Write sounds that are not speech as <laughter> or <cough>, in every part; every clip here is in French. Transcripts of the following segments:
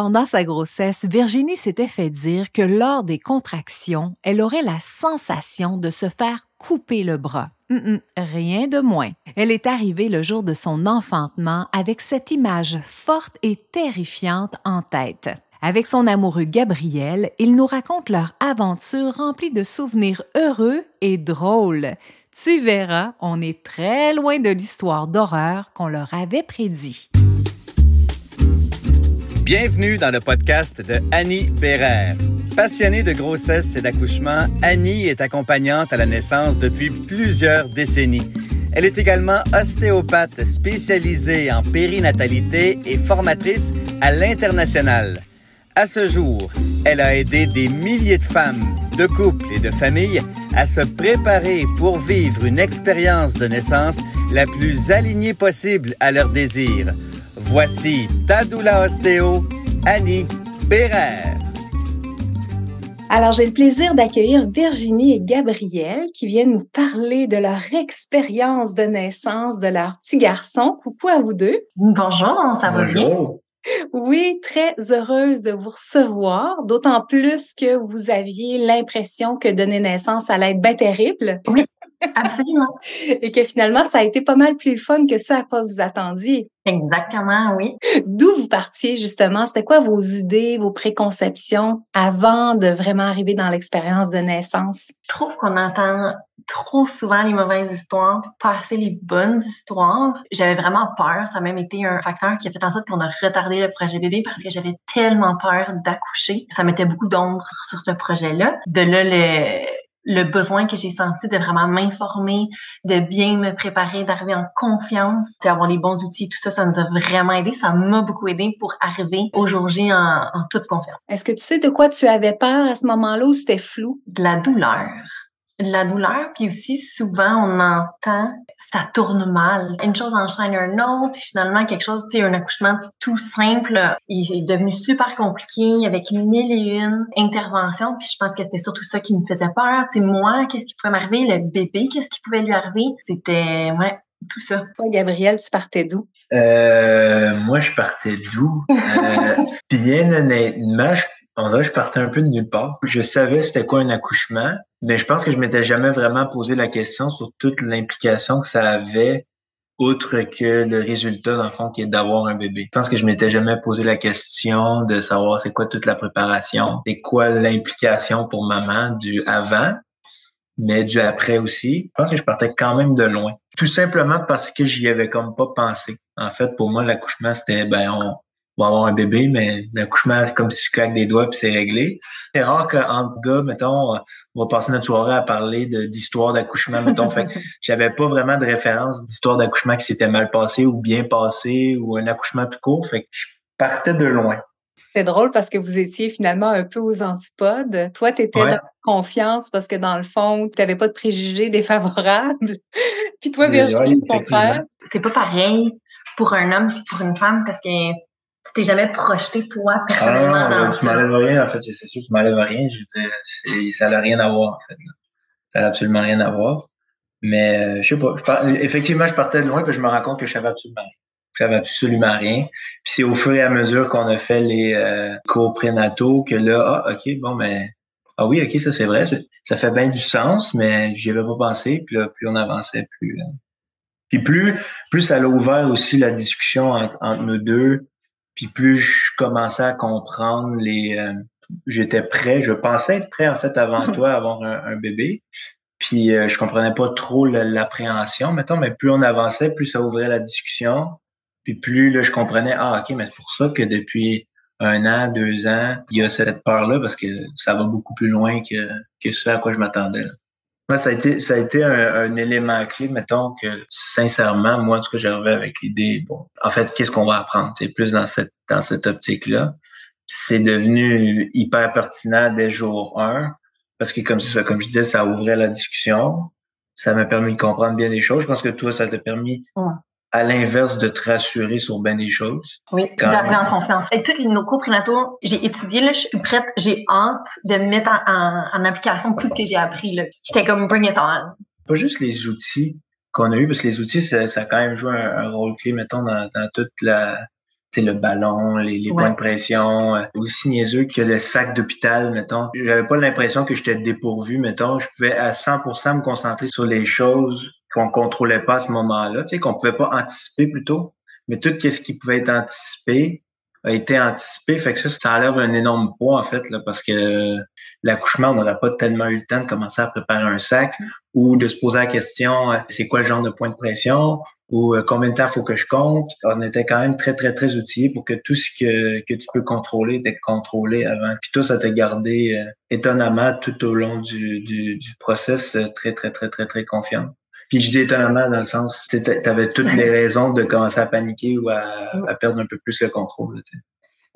Pendant sa grossesse, Virginie s'était fait dire que lors des contractions, elle aurait la sensation de se faire couper le bras. rien de moins. Elle est arrivée le jour de son enfantement avec cette image forte et terrifiante en tête. Avec son amoureux Gabriel, ils nous racontent leur aventure remplie de souvenirs heureux et drôles. Tu verras, on est très loin de l'histoire d'horreur qu'on leur avait prédit. Bienvenue dans le podcast de Annie Bérère. Passionnée de grossesse et d'accouchement, Annie est accompagnante à la naissance depuis plusieurs décennies. Elle est également ostéopathe spécialisée en périnatalité et formatrice à l'international. À ce jour, elle a aidé des milliers de femmes, de couples et de familles à se préparer pour vivre une expérience de naissance la plus alignée possible à leurs désirs. Voici Tadoula Ostéo, Annie Bérère. Alors, j'ai le plaisir d'accueillir Virginie et Gabriel qui viennent nous parler de leur expérience de naissance de leur petit garçon. Coucou à vous deux. Bonjour, ça va bien? Oui, très heureuse de vous recevoir, d'autant plus que vous aviez l'impression que donner naissance allait être bien terrible. Oui, absolument. <laughs> Et que finalement, ça a été pas mal plus fun que ce à quoi vous attendiez. Exactement, oui. D'où vous partiez justement? C'était quoi vos idées, vos préconceptions avant de vraiment arriver dans l'expérience de naissance? Je trouve qu'on entend trop souvent les mauvaises histoires, pas assez les bonnes histoires. J'avais vraiment peur. Ça a même été un facteur qui a fait en sorte qu'on a retardé le projet bébé parce que j'avais tellement peur d'accoucher. Ça mettait beaucoup d'ombre sur ce projet-là. De là, le, le besoin que j'ai senti de vraiment m'informer, de bien me préparer, d'arriver en confiance, d'avoir les bons outils, tout ça, ça nous a vraiment aidé. Ça m'a beaucoup aidé pour arriver au jour J en, en toute confiance. Est-ce que tu sais de quoi tu avais peur à ce moment-là ou c'était flou? De la douleur la douleur, puis aussi souvent on entend ça tourne mal. Une chose enchaîne une autre, finalement quelque chose, tu sais, un accouchement tout simple, il est devenu super compliqué avec mille et une interventions, puis je pense que c'était surtout ça qui me faisait peur. Tu sais, moi, qu'est-ce qui pouvait m'arriver, le bébé, qu'est-ce qui pouvait lui arriver, c'était ouais tout ça. Toi, Gabriel, tu partais d'où? Euh, moi, je partais d'où? Euh, <laughs> bien honnêtement, je on dirait je partais un peu de nulle part. Je savais c'était quoi un accouchement, mais je pense que je m'étais jamais vraiment posé la question sur toute l'implication que ça avait, outre que le résultat, dans le fond, qui est d'avoir un bébé. Je pense que je m'étais jamais posé la question de savoir c'est quoi toute la préparation, c'est quoi l'implication pour maman du avant, mais du après aussi. Je pense que je partais quand même de loin. Tout simplement parce que j'y avais comme pas pensé. En fait, pour moi, l'accouchement, c'était, ben, on, va avoir un bébé, mais l'accouchement, c'est comme si tu claques des doigts puis c'est réglé. C'est rare qu'entre gars, mettons, on va passer notre soirée à parler d'histoire d'accouchement, mettons. fait <laughs> j'avais pas vraiment de référence d'histoire d'accouchement qui s'était mal passé ou bien passé ou un accouchement tout court. Fait que je partais de loin. C'est drôle parce que vous étiez finalement un peu aux antipodes. Toi, tu étais dans confiance parce que dans le fond, tu n'avais pas de préjugés défavorables. <laughs> puis toi, Virginie, ton frère. C'est pas pareil pour un homme et pour une femme parce que tu t'es jamais projeté, toi, personnellement, ah, dans Tu m'enlèves rien, en fait. C'est sûr, tu m'enlèves rien. Je ça n'a rien à voir, en fait. Ça n'a absolument rien à voir. Mais, euh, je sais pas. effectivement, je partais de loin, puis je me rends compte que je savais absolument rien. Je savais absolument rien. Puis c'est au fur et à mesure qu'on a fait les euh, cours prénataux que là, ah, OK, bon, mais ah oui, OK, ça c'est vrai. Ça fait bien du sens, mais j'y avais pas pensé. Puis là, plus on avançait, plus. Euh, puis plus, plus ça a ouvert aussi la discussion entre nous deux puis plus je commençais à comprendre les... Euh, j'étais prêt, je pensais être prêt en fait avant toi à avoir un, bébé. Puis euh, je comprenais pas trop l'appréhension, mettons, mais plus on avançait, plus ça ouvrait la discussion. Puis plus là, je comprenais, ah ok, mais c'est pour ça que depuis un an, deux ans, il y a cette peur-là parce que ça va beaucoup plus loin que, que ce à quoi je m'attendais. Moi, ça a été, ça a été un, élément clé, mettons que sincèrement, moi, en tout cas, j'arrivais avec l'idée, bon, en fait, qu'est-ce qu'on va apprendre? C'est plus dans cette, dans cette optique-là. C'est devenu hyper pertinent dès jour 1, parce que comme ça, comme je disais, ça ouvrait la discussion. Ça m'a permis de comprendre bien des choses. Je pense que toi, ça t'a permis à l'inverse de te rassurer sur bien des choses? Oui, d'arriver en confiance. Avec tous nos cours prénataux, j'ai étudié, là, je suis prête, j'ai hâte de mettre en, en, application tout ce que j'ai appris. J'étais comme bring it on. Pas juste les outils qu'on a eu, parce que les outils, ça, ça a quand même joué un, rôle clé, mettons, dans, dans toute la sais, le ballon, les, les points de pression, euh, aussi niaiseux que le sac d'hôpital, mettons. J'avais pas l'impression que j'étais dépourvu, mettons. Je pouvais à 100% me concentrer sur les choses qu'on contrôlait pas à ce moment-là, tu sais, qu'on pouvait pas anticiper plutôt. Mais tout ce qui pouvait être anticipé a été anticipé. Fait que ça, ça enlève un énorme poids, en fait, là, parce que l'accouchement, on n'aurait pas tellement eu le temps de commencer à préparer un sac ou de se poser la question, euh, c'est quoi le genre de point de pression? ou euh, combien de temps faut que je compte. On était quand même très, très, très outillés pour que tout ce que, que tu peux contrôler était contrôlé avant. Puis tout ça t'a gardé euh, étonnamment tout au long du, du, du process euh, très, très, très, très, très confiant. Puis je dis étonnamment dans le sens, tu avais toutes les raisons de commencer à paniquer ou à, à perdre un peu plus le contrôle.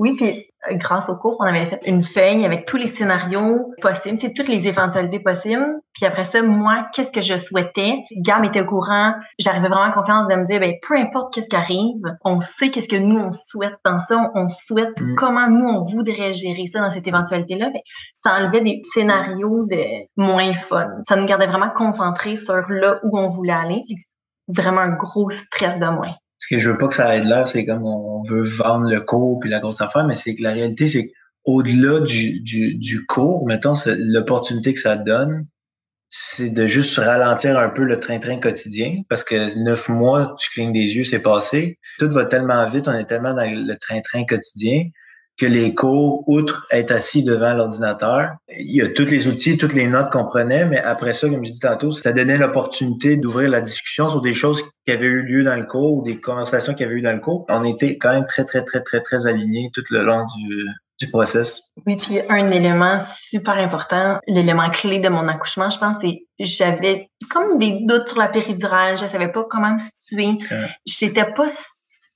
Oui, puis euh, grâce au cours, on avait fait une feuille avec tous les scénarios possibles, c'est toutes les éventualités possibles. Puis après ça, moi, qu'est-ce que je souhaitais? Gam était au courant. J'arrivais vraiment en confiance de me dire, ben peu importe qu'est-ce qui arrive, on sait qu'est-ce que nous on souhaite dans ça, on souhaite mm. comment nous on voudrait gérer ça dans cette éventualité-là. Ça enlevait des scénarios de moins fun. Ça nous gardait vraiment concentrés sur là où on voulait aller. Vraiment un gros stress de moins ce que je veux pas que ça aide là, c'est comme on veut vendre le cours puis la grosse affaire, mais c'est que la réalité, c'est qu'au-delà du, du, du cours, mettons, l'opportunité que ça donne, c'est de juste ralentir un peu le train-train quotidien parce que neuf mois, tu clignes des yeux, c'est passé. Tout va tellement vite, on est tellement dans le train-train quotidien que les cours, outre être assis devant l'ordinateur, il y a tous les outils, toutes les notes qu'on prenait, mais après ça, comme je dis tantôt, ça donnait l'opportunité d'ouvrir la discussion sur des choses qui avaient eu lieu dans le cours ou des conversations qui avaient eu dans le cours. On était quand même très, très, très, très, très alignés tout le long du, du process. Oui, puis un élément super important, l'élément clé de mon accouchement, je pense, c'est j'avais comme des doutes sur la péridurale, je savais pas comment me situer. J'étais pas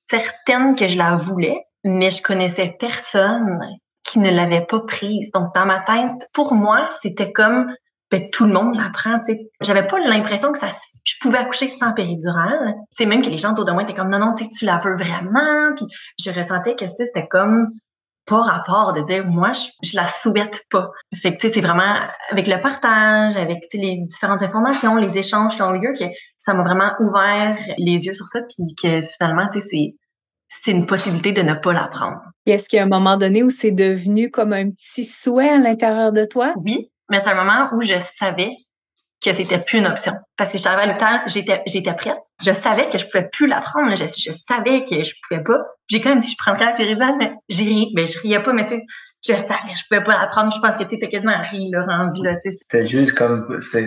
certaine que je la voulais mais je connaissais personne qui ne l'avait pas prise. Donc, dans ma tête, pour moi, c'était comme ben, tout le monde l'apprend. J'avais pas l'impression que ça je pouvais accoucher sans péridurale. C'est même que les gens autour de moi étaient comme non, non, tu la veux vraiment? Puis je ressentais que c'était comme pas rapport de dire moi je, la souhaite pas. Fait que c'est vraiment avec le partage, avec les différentes informations, les échanges qui ont lieu que ça m'a vraiment ouvert les yeux sur ça puis que finalement sais c'est c'est une possibilité de ne pas l'apprendre. Est-ce qu'il y a un moment donné où c'est devenu comme un petit souhait à l'intérieur de toi? Oui, mais c'est un moment où je savais que c'était plus une option. Parce que j'arrivais à l'hôpital, j'étais, j'étais prête. Je savais que je pouvais plus la prendre. Je, je savais que je pouvais pas. J'ai quand même dit, je prendrais la péridurale, mais j'ai ri. Ben, je riais pas, mais tu sais, je savais, je pouvais pas la prendre. Je pense que tu étais quasiment ri, là, rendu, là, tu sais. C'était juste comme, c'est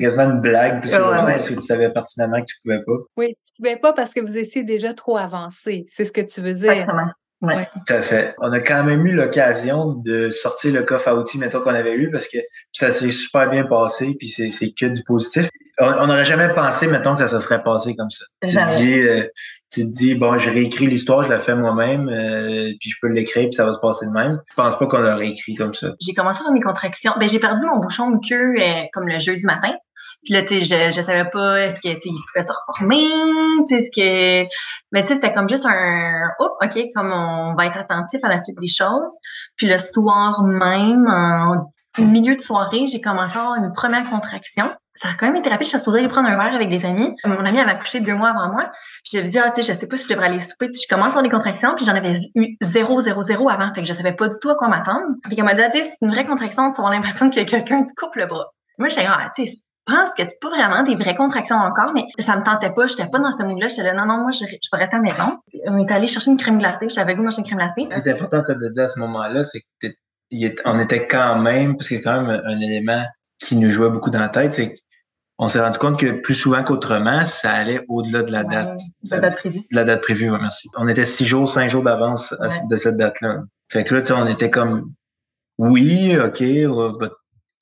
quasiment une blague, parce que tu savais pertinemment que tu pouvais pas. Oui, tu pouvais pas parce que vous étiez déjà trop avancé. C'est ce que tu veux dire. Exactement. Ouais. Tout à fait. On a quand même eu l'occasion de sortir le coffre à outils, mettons qu'on avait eu, parce que ça s'est super bien passé, puis c'est que du positif. On n'aurait jamais pensé, mettons, que ça se serait passé comme ça. Tu te dis, euh, tu te dis, bon, j'ai réécrit l'histoire, je la fais moi-même, euh, puis je peux l'écrire, puis ça va se passer de même. Je pense pas qu'on l'aurait écrit comme ça. J'ai commencé dans mes contractions. Ben, j'ai perdu mon bouchon de queue euh, comme le jeudi matin. Puis là, tu sais, je, je savais pas est-ce que il pouvait se reformer, tu sais, est-ce que. Mais tu sais, c'était comme juste un oh, OK, comme on va être attentif à la suite des choses. Puis le soir même, en milieu de soirée, j'ai commencé à avoir une première contraction. Ça a quand même été rapide. Je suis supposée aller prendre un verre avec des amis. Mon amie, elle m'a couché deux mois avant moi. Puis j'ai dit, ah, tu sais, je sais pas si je devrais aller souper. je commence à avoir des contractions, puis j'en avais eu zéro, zéro, zéro avant. Fait que je savais pas du tout à quoi m'attendre. Puis elle m'a dit, ah, tu sais, c'est une vraie contraction, tu avoir l'impression que quelqu'un te coupe le bras. Moi, j'étais ah, tu sais, pense que c'est pas vraiment des vraies contractions encore, mais ça me tentait pas. J'étais pas dans ce mood-là. J'étais là, non, non, moi, je, je vais rester à la maison. On est allé chercher une crème glacée. J'avais goût une crème glacée. C'est important de dire à ce moment-là, c'est qu'on était quand même, parce que c'est quand même un, élément qui nous jouait beaucoup dans la tête, c'est on s'est rendu compte que plus souvent qu'autrement, ça allait au-delà de la date. de la date prévue. De la date prévue, merci. On était six jours, cinq jours d'avance de cette date-là. Fait que là, tu sais, on était comme, oui, OK,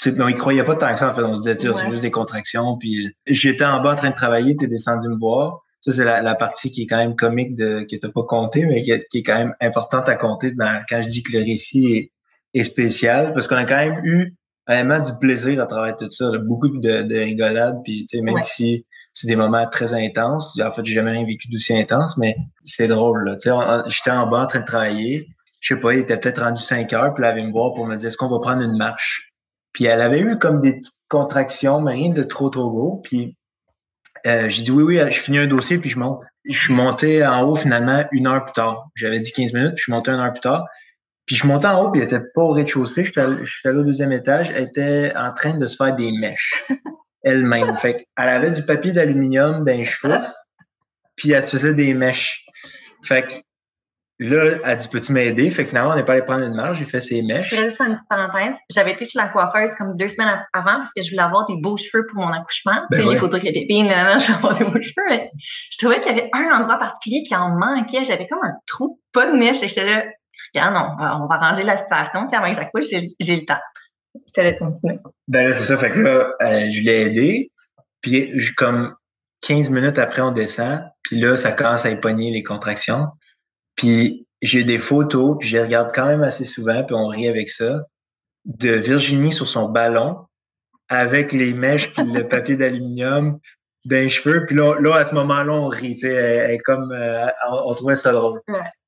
on y croyait pas tant que ça, en fait. On se disait, c'est juste des contractions. Puis euh, j'étais en bas en train de travailler, tu es descendu me voir. Ça, c'est la, partie qui est quand même comique de que t'as pas compté, mais qui est, quand même importante à compter dans, quand je dis que le récit est, spécial, parce qu'on a quand même eu vraiment du plaisir à travers tout ça. Beaucoup de, de rigolades, puis tu sais, même si c'est des moments très intenses. En fait, j'ai jamais rien vécu d'aussi intense, mais c'est drôle. J'étais en bas en train de travailler. Je sais pas, il était peut-être rendu 5 heures, puis là, elle avait me voir pour me dire est-ce qu'on va prendre une marche? Puis elle avait eu comme des petites contractions, mais rien de trop, trop gros. Puis euh, j'ai dit oui, oui, je finis un dossier, puis je monte. je suis monté en haut finalement une heure plus tard. J'avais dit 15 minutes, puis je suis monté une heure plus tard. Puis je montais en haut, puis elle était pas au rez-de-chaussée. Je suis allé au deuxième étage. Elle était en train de se faire des mèches <laughs> elle-même. Fait elle avait du papier d'aluminium dans les cheveux, puis elle se faisait des mèches. Fait que Là, elle dit Peux-tu m'aider? Fait que finalement, on n'est pas allé prendre une marche, j'ai fait ses mèches. Je voudrais juste faire une petite parenthèse. J'avais été chez la coiffeuse comme deux semaines avant parce que je voulais avoir des beaux cheveux pour mon accouchement. Ben les photos qu'il y avait des je voulais avoir des beaux cheveux. je trouvais qu'il y avait un endroit particulier qui en manquait. J'avais comme un trou, pas de mèche. Et j'étais là Regarde, on va, on va arranger la situation. Tiens, avant que j'accouche, j'ai le temps. Je te laisse continuer. Ben là, c'est ça. Fait que là, euh, je l'ai aidé. Puis, comme 15 minutes après, on descend. Puis là, ça commence à éponner les contractions. Puis j'ai des photos, puis je les regarde quand même assez souvent, puis on rit avec ça, de Virginie sur son ballon, avec les mèches puis le <laughs> papier d'aluminium d'un cheveu. Puis là, là, à ce moment-là, on rit. Elle, comme, euh, on, trouvait ça drôle.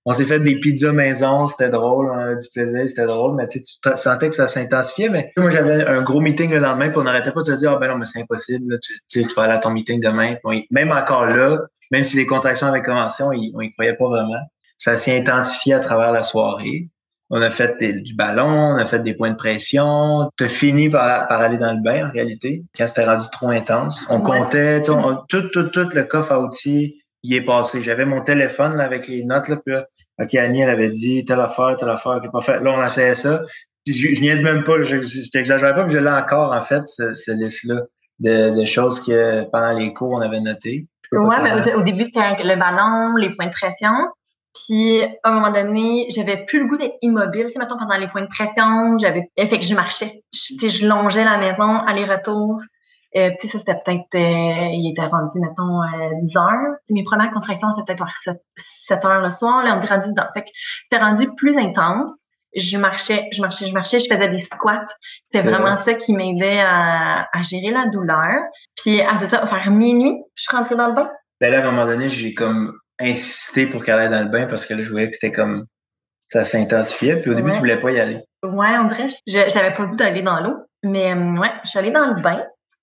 On s'est fait des pizzas maison, c'était drôle, on avait du plaisir, c'était drôle, mais tu sentais que ça s'intensifiait. Mais moi, j'avais un gros meeting le lendemain, puis on n'arrêtait pas de se dire, ah ben non, mais c'est impossible, tu, tu, vas aller à ton meeting demain. même encore là, même si les contractions avaient commencé, on y, on y croyait pas vraiment. Ça s'est intensifié à travers la soirée. On a fait du ballon, on a fait des points de pression. Tu as fini par, aller dans le bain, en réalité, quand c'était rendu trop intense. On comptait, tout, tout, tout le coffre à outils y est passé. J'avais mon téléphone avec les notes, là, puis là, OK, Annie, elle avait dit telle affaire, telle affaire, qui pas fait. Là, on essayait ça. je, je niaise même pas, je, t'exagère pas, mais je l'ai encore, en fait, ce, ce liste-là de, choses que pendant les cours, on avait notées. Ouais, mais au début, c'était le ballon, les points de pression. Puis, à un moment donné, j'avais plus le goût d'être immobile. Tu sais, pendant les points de pression, j'avais, eh, fait que je marchais. Je, je longeais la maison, aller-retour. Euh, tu sais, ça, c'était peut-être, euh, il était rendu, mettons, euh, 10 heures. mes premières contractions, c'était peut-être vers 7, heures le soir. Là, on est rendu dedans. Fait que c'était rendu plus intense. Je marchais, je marchais, je marchais, je faisais des squats. C'était vraiment ça qui m'aidait à, à, gérer la douleur. Puis, à ça, vers minuit, je suis rentrée dans le bain. Ben là, à un moment donné, j'ai comme insisté pour qu'elle aille dans le bain parce que là, je voyais que c'était comme ça s'intensifiait. Puis au début, tu voulais pas y aller. Ouais, on dirait, j'avais pas le goût d'aller dans l'eau. Mais euh, ouais, je suis allée dans le bain,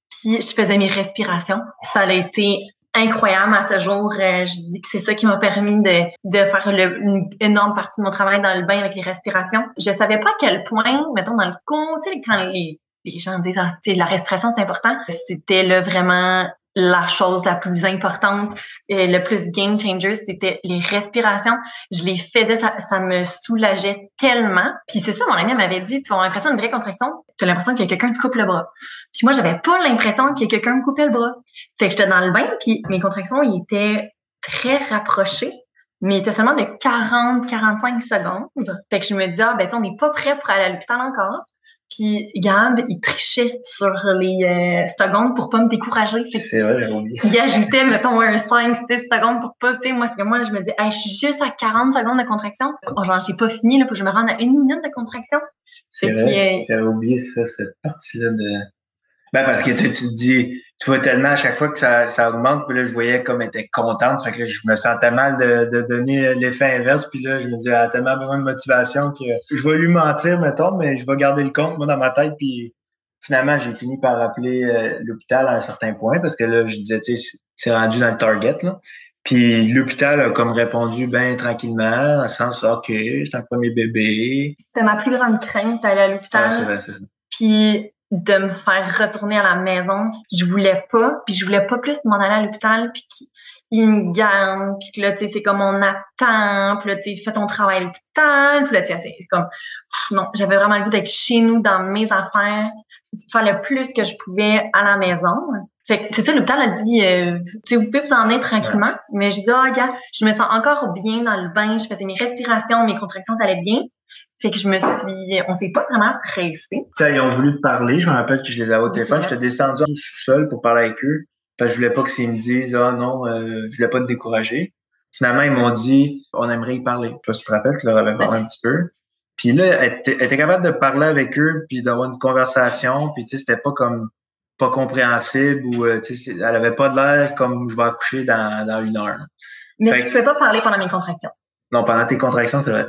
puis je faisais mes respirations. Ça a été incroyable à ce jour. Euh, je dis que c'est ça qui m'a permis de, de faire le, une énorme partie de mon travail dans le bain avec les respirations. Je savais pas à quel point, mettons, dans le con, tu sais, quand les, les gens disent, ah, la respiration, c'est important. C'était là vraiment la chose la plus importante, et le plus game changer, c'était les respirations. Je les faisais, ça, ça me soulageait tellement. Puis c'est ça, mon ami m'avait dit, tu as l'impression d'une vraie contraction, tu as l'impression a quelqu'un te coupe le bras. Puis moi, j'avais pas l'impression a quelqu'un me coupait le bras. Fait que j'étais dans le bain, puis mes contractions, ils étaient très rapprochés, mais ils étaient seulement de 40-45 secondes. Fait que je me disais, ah, ben, on n'est pas prêt pour aller à l'hôpital encore. Puis Gab, il trichait sur les euh, secondes pour pas me décourager. C'est vrai, j'ai oublié. Il ajoutait, mettons, un 5, 6 secondes pour pas, tu sais, moi, c'est que moi, je me dis, hey, je suis juste à 40 secondes de contraction. Bon, genre, j'ai pas fini, là, faut que je me rende à une minute de contraction. C'est vrai, j'avais oublié ça, cette partie-là de... Ben, parce que tu, tu te dis, tu vois tellement à chaque fois que ça, ça augmente, puis là, je voyais comme elle était contente, fait que je me sentais mal de, de donner l'effet inverse, puis là, je me disais, elle a tellement besoin de motivation que je vais lui mentir, mettons, mais je vais garder le compte, moi, dans ma tête, puis finalement, j'ai fini par appeler euh, l'hôpital à un certain point, parce que là, je disais, tu sais, c'est rendu dans le target, là. Puis l'hôpital a comme répondu bien tranquillement, dans le sens, OK, c'est un premier bébé. C'était ma plus grande crainte d'aller à l'hôpital. c'est vrai, c'est Puis de me faire retourner à la maison. Je voulais pas, puis je voulais pas plus m'en aller à l'hôpital, puis qu'il me gagne, puis que là, tu sais, c'est comme on attend, puis là, tu sais, fais ton travail à l'hôpital, puis là, tu sais, c'est comme, non, j'avais vraiment le goût d'être chez nous, dans mes affaires, faire le plus que je pouvais à la maison. Fait que c'est ça, l'hôpital a dit, euh, tu sais, vous pouvez vous en aller tranquillement, mais j'ai dit, oh, gars, je me sens encore bien dans le bain, je faisais mes respirations, mes contractions, ça allait bien. Fait que je me suis, on s'est pas vraiment pressé. Ça, ils ont voulu te parler. Je me rappelle que je les avais au téléphone. J'étais descendu en sous-sol pour parler avec eux. Parce que je voulais pas que s'ils me disent, ah non, euh, je voulais pas te décourager. Finalement, ils m'ont dit, on aimerait y parler. Tu te rappelles, tu leur avais parlé un petit peu. Puis là, elle était, capable de parler avec eux, puis d'avoir une conversation. Puis, tu sais, c'était pas comme, pas compréhensible ou, euh, tu sais, elle avait pas de l'air comme je vais accoucher dans, dans une heure. Mais je ne pouvais pas parler pendant mes contractions. Non, pendant tes contractions, c'est vrai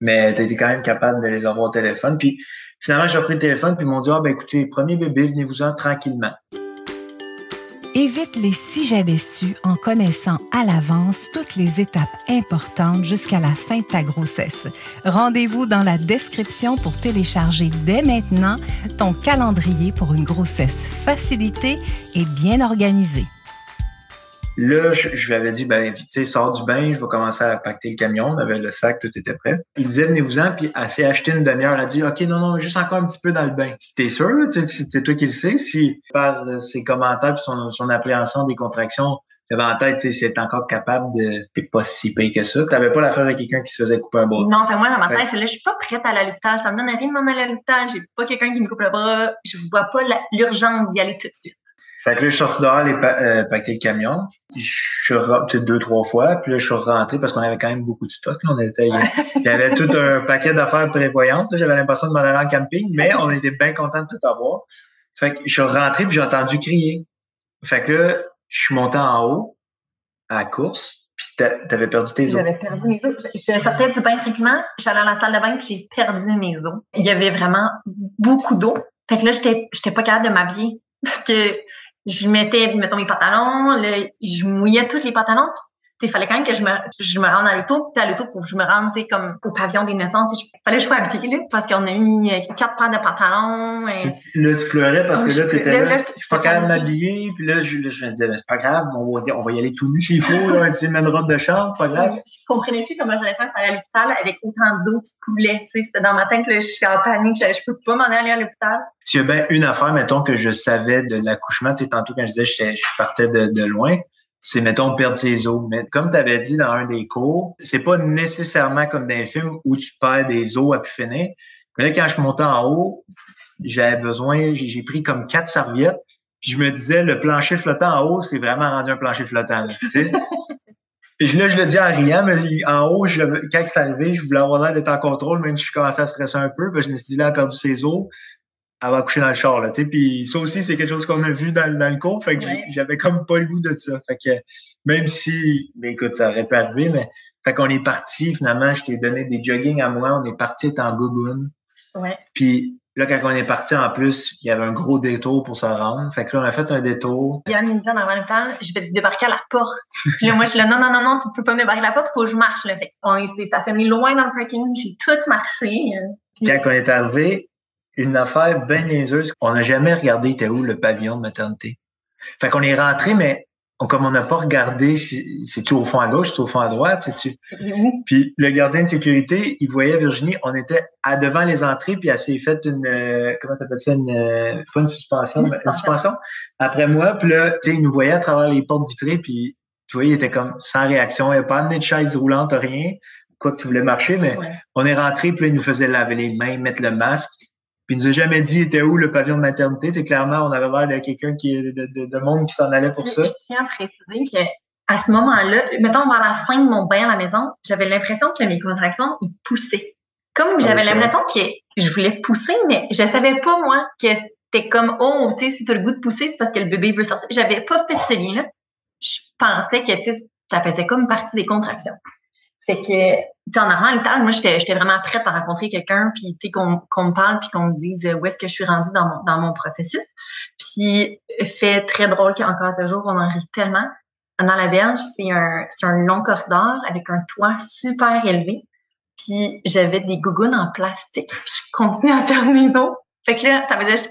mais tu étais quand même capable de les avoir au téléphone. Puis finalement, j'ai pris le téléphone, puis ils m'ont dit Ah, ben écoutez, premier bébé, venez-vous-en tranquillement. Évite les si j'avais su en connaissant à l'avance toutes les étapes importantes jusqu'à la fin de ta grossesse. Rendez-vous dans la description pour télécharger dès maintenant ton calendrier pour une grossesse facilitée et bien organisée. Là, je, lui avais dit, ben, tu sais, sors du bain, je vais commencer à pacter le camion. On avait le sac, tout était prêt. Il disait, venez-vous-en, puis elle s'est acheté une demi-heure. Elle a dit, OK, non, non, juste encore un petit peu dans le bain. T'es sûr, c'est toi qui le sais, si par ses commentaires puis son, son appréhension des contractions, avais en tête, tu sais, c'est encore capable de. T'es pas si payé que ça. T'avais pas l'affaire de quelqu'un qui se faisait couper un bras. Non, enfin, moi, dans ma tête, je, je suis pas prête à à l'hôpital. Ça me donne envie de m'en aller à l'hôpital. J'ai pas quelqu'un qui me coupe le bras. Je vois pas l'urgence d'y aller tout de suite. Fait que là, je suis sorti dehors aller euh, pacter le camion. Je suis rentré deux, trois fois. Puis là, je suis rentré parce qu'on avait quand même beaucoup de stock. On était, il y avait tout un <laughs> paquet d'affaires prévoyantes. J'avais l'impression de m'en aller en camping, mais on était bien content de tout avoir. Fait que je suis rentré puis j'ai entendu crier. Fait que là, je suis monté en haut à la course. Puis t'avais perdu tes os. J'avais perdu mes os. Je sortais du bain tranquillement. Je suis allée à la salle de bain puis j'ai perdu mes os. Il y avait vraiment beaucoup d'eau. Fait que là, j'étais pas capable de m'habiller <laughs> parce que je mettais, mettons, mes pantalons, je mouillais tous les pantalons. Il fallait quand même que je me, je me rende à l'auto. à l'auto, il faut que je me rende comme au pavillon des naissances. Il fallait que je sois habillée parce qu'on a mis euh, quatre paires de pantalons. Et... Là, tu pleurais parce que là, tu étais là, là, je suis pas capable de m'habiller. Puis là, je, je me disais, mais c'est pas grave, on va, on va y aller tout nu s'il faut, là, tu une robe de chambre, pas grave. Je comprenais plus comment j'allais faire pour aller à l'hôpital avec autant d'eau qui coulait. C'était dans ma tête que je suis en panique, je, je peux pas m'en aller à l'hôpital. S'il y a bien une affaire, mettons, que je savais de l'accouchement, tu sais, tantôt quand je disais je, je partais de, de loin, c'est, mettons, perdre ses os. Mais comme tu avais dit dans un des cours, c'est pas nécessairement comme dans les films où tu perds des os à pu finir. Mais là, quand je montais en haut, j'avais besoin, j'ai pris comme quatre serviettes, puis je me disais, le plancher flottant en haut, c'est vraiment rendu un plancher flottant. sais? <laughs> Et là, je le dis en riant, mais en haut, je, quand c'est arrivé, je voulais avoir l'air d'être en contrôle, même si je commençais à stresser un peu. Ben, je me suis dit, là, elle a perdu ses os elle va coucher dans le char, là, tu sais. Puis ça aussi, c'est quelque chose qu'on a vu dans, dans, le cours. Fait que j'avais comme pas le goût de ça. Fait que même si, mais écoute, ça aurait pas arrivé, mais fait qu'on est parti, finalement, je t'ai donné des jogging à moi. On est parti être en gougoune. Ouais. Puis là, quand on est parti, en plus, il y avait un gros détour pour se rendre. Fait que là, on a fait un détour. Il y a une minute avant le temps, je vais te débarquer à la porte. Puis là, moi, je suis là, non, non, non, non, tu peux pas me débarquer à la porte, faut que je marche. Là. Fait on s'est stationné loin dans le parking, j'ai tout marché. Quand on est arrivé, une affaire bien niaiseuse. On n'a jamais regardé était où le pavillon de maternité. Fait qu'on est rentré, mais comme on n'a pas regardé si c'est-tu au fond à gauche, c'est au fond à droite, c'est-tu? Puis le gardien de sécurité, il voyait Virginie, on était à devant les entrées, puis elle s'est faite une euh, comment t'appelles ça, une euh, pas une suspension, une, une suspension. Après moi, puis là, tu sais, il nous voyait à travers les portes vitrées, puis tu vois, il était comme sans réaction, il n'y a pas amené de chaise roulante, rien, quoi que tu voulais marcher, mais on est rentré, puis là, il nous faisait laver les mains, mettre le masque. Puis il nous a jamais dit était où le pavillon de maternité? C'est clairement, on avait l'air de quelqu'un qui de, de, monde qui s'en allait pour ça. Je tiens à préciser qu'à ce moment-là, mettons vers la fin de mon bain à la maison, j'avais l'impression que mes contractions ils poussaient. Comme ah j'avais l'impression que je voulais pousser, mais je savais pas moi que c'était comme oh, tu sais, si tu as le goût de pousser, c'est parce que le bébé veut sortir. J'avais pas fait ce lien-là. Je pensais que ça faisait comme partie des contractions. Fait que, en arrivant à moi, j'étais vraiment prête à rencontrer quelqu'un, puis, tu sais, qu'on me parle, puis qu'on me dise où est-ce que je suis rendue dans mon, dans mon processus. Puis, fait très drôle qu'encore ce jour, on en rit tellement. Dans la berge, c'est un, un long corridor avec un toit super élevé. Puis, j'avais des gougounes en plastique. Puis, je continuais à faire mes os. Fait que là, ça faisait juste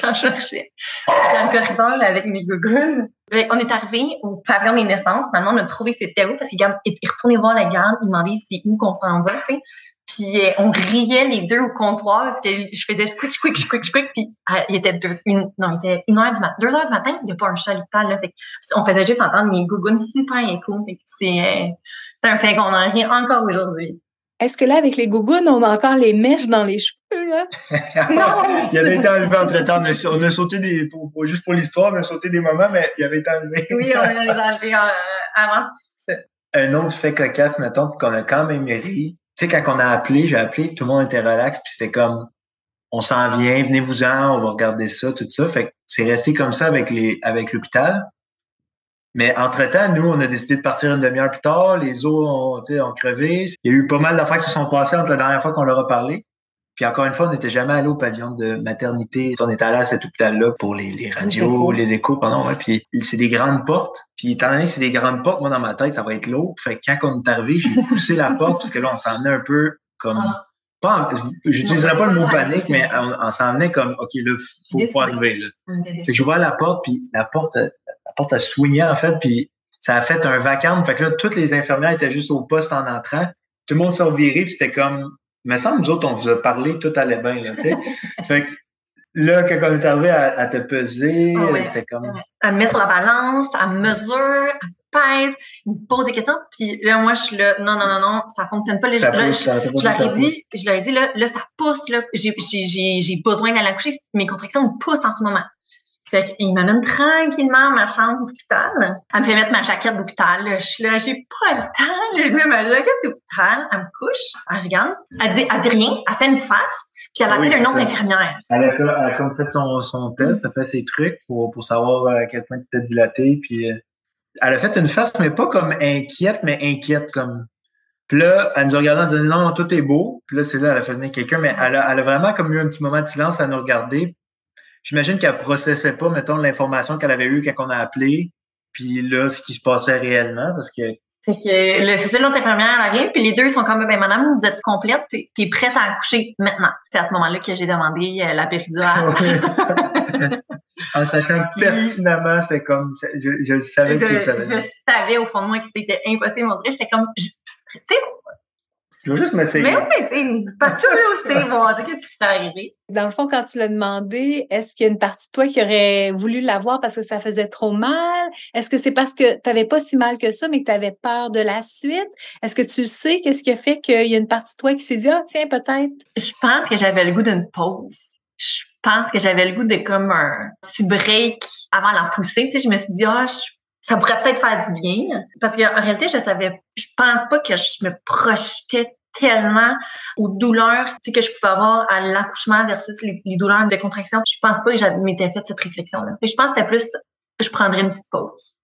quand je cherchais dans le corridor avec mes gougounes. On est arrivé au pavillon des naissances. Finalement, on a trouvé c'était où parce qu'il est retourné voir la garde, il demandait c'est où qu'on s'en va, tu sais. Puis euh, on riait les deux au comptoir parce que je faisais squick, squick, squick, squick. Puis euh, il était deux, une, non, il était une heure du matin. Deux heures du matin, il n'y a pas un chat là. Fait on faisait juste entendre mes gougounes super écho. C'est euh, un fait qu'on en rit encore aujourd'hui. Est-ce que là, avec les gougounes, on a encore les mèches dans les cheveux, là? non! <laughs> il avait été enlevé entre temps. On a, sauté des, pour, juste pour l'histoire, on a sauté des moments, mais il avait été enlevé. oui, on l'a enlevé euh, avant tout ça. Un autre fait cocasse, mettons, qu'on a quand même ri. Tu sais, quand on a appelé, j'ai appelé, tout le monde était relax, puis c'était comme, on s'en vient, venez-vous-en, on va regarder ça, tout ça. Fait que c'est resté comme ça avec les, avec l'hôpital. Mais entre-temps, nous, on a décidé de partir une demi-heure plus tard. Les os ont, ont crevé. Il y a eu pas mal d'affaires qui se sont passées entre la dernière fois qu'on leur a parlé. Puis encore une fois, on n'était jamais allé au pavillon de maternité. On était allé à cet hôpital-là pour les, les radios, les échos, pardon, ouais. Puis c'est des grandes portes. Puis étant donné que c'est des grandes portes, moi dans ma tête, ça va être lourd. Fait que quand on est arrivé, j'ai poussé la <laughs> porte parce que là, on s'en venait un peu comme. Ah. Pas, j'utiliserai pas le mot panique, mais on, s'en venait comme, OK, là, faut, faut arriver, là. Fait que je vois la porte, puis la porte, porte a soigné, en fait, puis ça a fait un vacarme. Fait que là, toutes les infirmières étaient juste au poste en entrant. Tout le monde s'est reviré, puis c'était comme, mais ça, nous autres, on vous a parlé, tout allait bien, là, tu sais. <laughs> fait que là, quand on est arrivé à, te peser, ah c'était comme. Elle me met sur la balance, elle mesure, elle pèse, elle me pose des questions. Puis là, moi, je suis là, non, non, non, non, ça fonctionne pas. Là, je, je, leur ai dit, je leur ai dit, là, là ça pousse, là, j'ai besoin d'aller accoucher. Mes contractions me poussent en ce moment. Fait qu'il m'amène tranquillement à ma chambre d'hôpital. Elle me fait mettre ma jaquette d'hôpital. Je suis là, j'ai pas le temps. Je mets ma jaquette d'hôpital. Elle me couche. Elle regarde. Elle dit, elle dit rien. Elle fait une face. Puis elle appelle un autre infirmière. Elle a, elle a fait son, son test. Elle a fait ses trucs pour, pour savoir à quel point tu étais dilaté. Puis euh, elle a fait une face, mais pas comme inquiète, mais inquiète comme. Puis là, elle nous a regardé en disant non, tout est beau. Puis là, c'est là, elle a fait venir quelqu'un, mais elle a, elle a vraiment comme eu un petit moment de silence à nous regarder j'imagine qu'elle processait pas, mettons, l'information qu'elle avait eue quand on a appelé, puis là, ce qui se passait réellement, parce que fait que le, c'est l'autre infirmière arrive, puis les deux sont comme ben madame, vous êtes complète, t'es, es prête à accoucher maintenant. C'est à ce moment-là que j'ai demandé euh, la péridurale. <laughs> <laughs> en sachant pertinemment, c'est comme je, je savais que tu savais. Je savais au fond de moi que c'était impossible. On dirait, j'étais comme tu sais, je veux juste m'essayer. Mais oui, c'est par curiosité, <laughs> bon, qu'est-ce qui peut arriver. Dans le fond, quand tu l'as demandé, est-ce qu'il y a une partie de toi qui aurait voulu l'avoir parce que ça faisait trop mal? Est-ce que c'est parce que tu n'avais pas si mal que ça, mais que tu avais peur de la suite? Est-ce que tu sais qu'est-ce qui a fait qu'il y a une partie de toi qui s'est dit, ah, tiens, peut-être? Je pense que j'avais le goût d'une pause. Je pense que j'avais le goût de comme un petit break avant la poussée. Tu sais, je me suis dit, ah, ça pourrait peut-être faire du bien. Parce qu'en réalité, je savais, je pense pas que je me projetais tellement aux douleurs que je pouvais avoir à l'accouchement versus les, douleurs de contraction. Je pense pas que j'avais m'étais fait cette réflexion-là. Je pense que c'était plus, je prendrais une petite pause.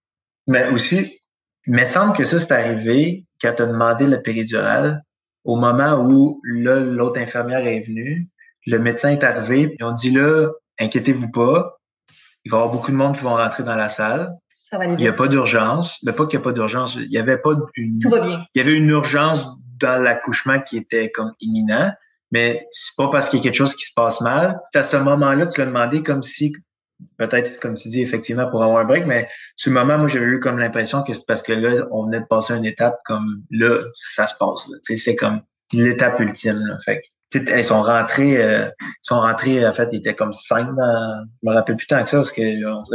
Mais aussi, il me semble que ça, c'est arrivé quand tu as demandé la péridurale au moment où l'autre infirmière est venue. Le médecin est arrivé, et on dit là, inquiétez-vous pas, il va y avoir beaucoup de monde qui vont rentrer dans la salle. Il n'y a pas d'urgence. Mais pas qu'il n'y a pas d'urgence. Il y avait pas une. Tout va bien. Il y avait une urgence dans l'accouchement qui était comme imminent, mais c'est pas parce qu'il y a quelque chose qui se passe mal. C'est à ce moment-là que tu l'as demandé comme si, peut-être, comme tu dis, effectivement, pour avoir un break, mais ce moment, moi, j'avais eu comme l'impression que c'est parce que là, on venait de passer une étape comme là, ça se passe. C'est comme l'étape ultime. Là. Fait ils sont rentrés, euh, ils sont rentrés, en fait, ils étaient comme cinq dans, je me rappelle plus tant que ça, parce que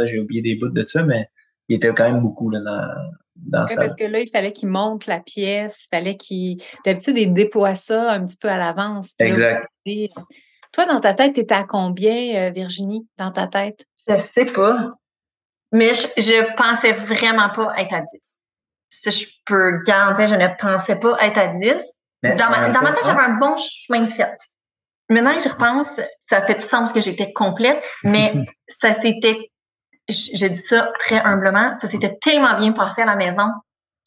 j'ai oublié des bouts de ça, mais il était quand même beaucoup là, dans, parce que là, il fallait qu'il monte la pièce, il fallait qu'il. D'habitude, il déploie ça un petit peu à l'avance. Exact. Toi, dans ta tête, tu étais à combien, euh, Virginie, dans ta tête? Je sais pas. Mais je, je pensais vraiment pas être à 10. Si je peux garantir, je ne pensais pas être à 10. dans ma, dans ma tête, j'avais un bon chemin de fait. Maintenant que je repense, ça fait sens que j'étais complète, mais <laughs> ça s'était je dis ça très humblement, ça s'était tellement bien passé à la maison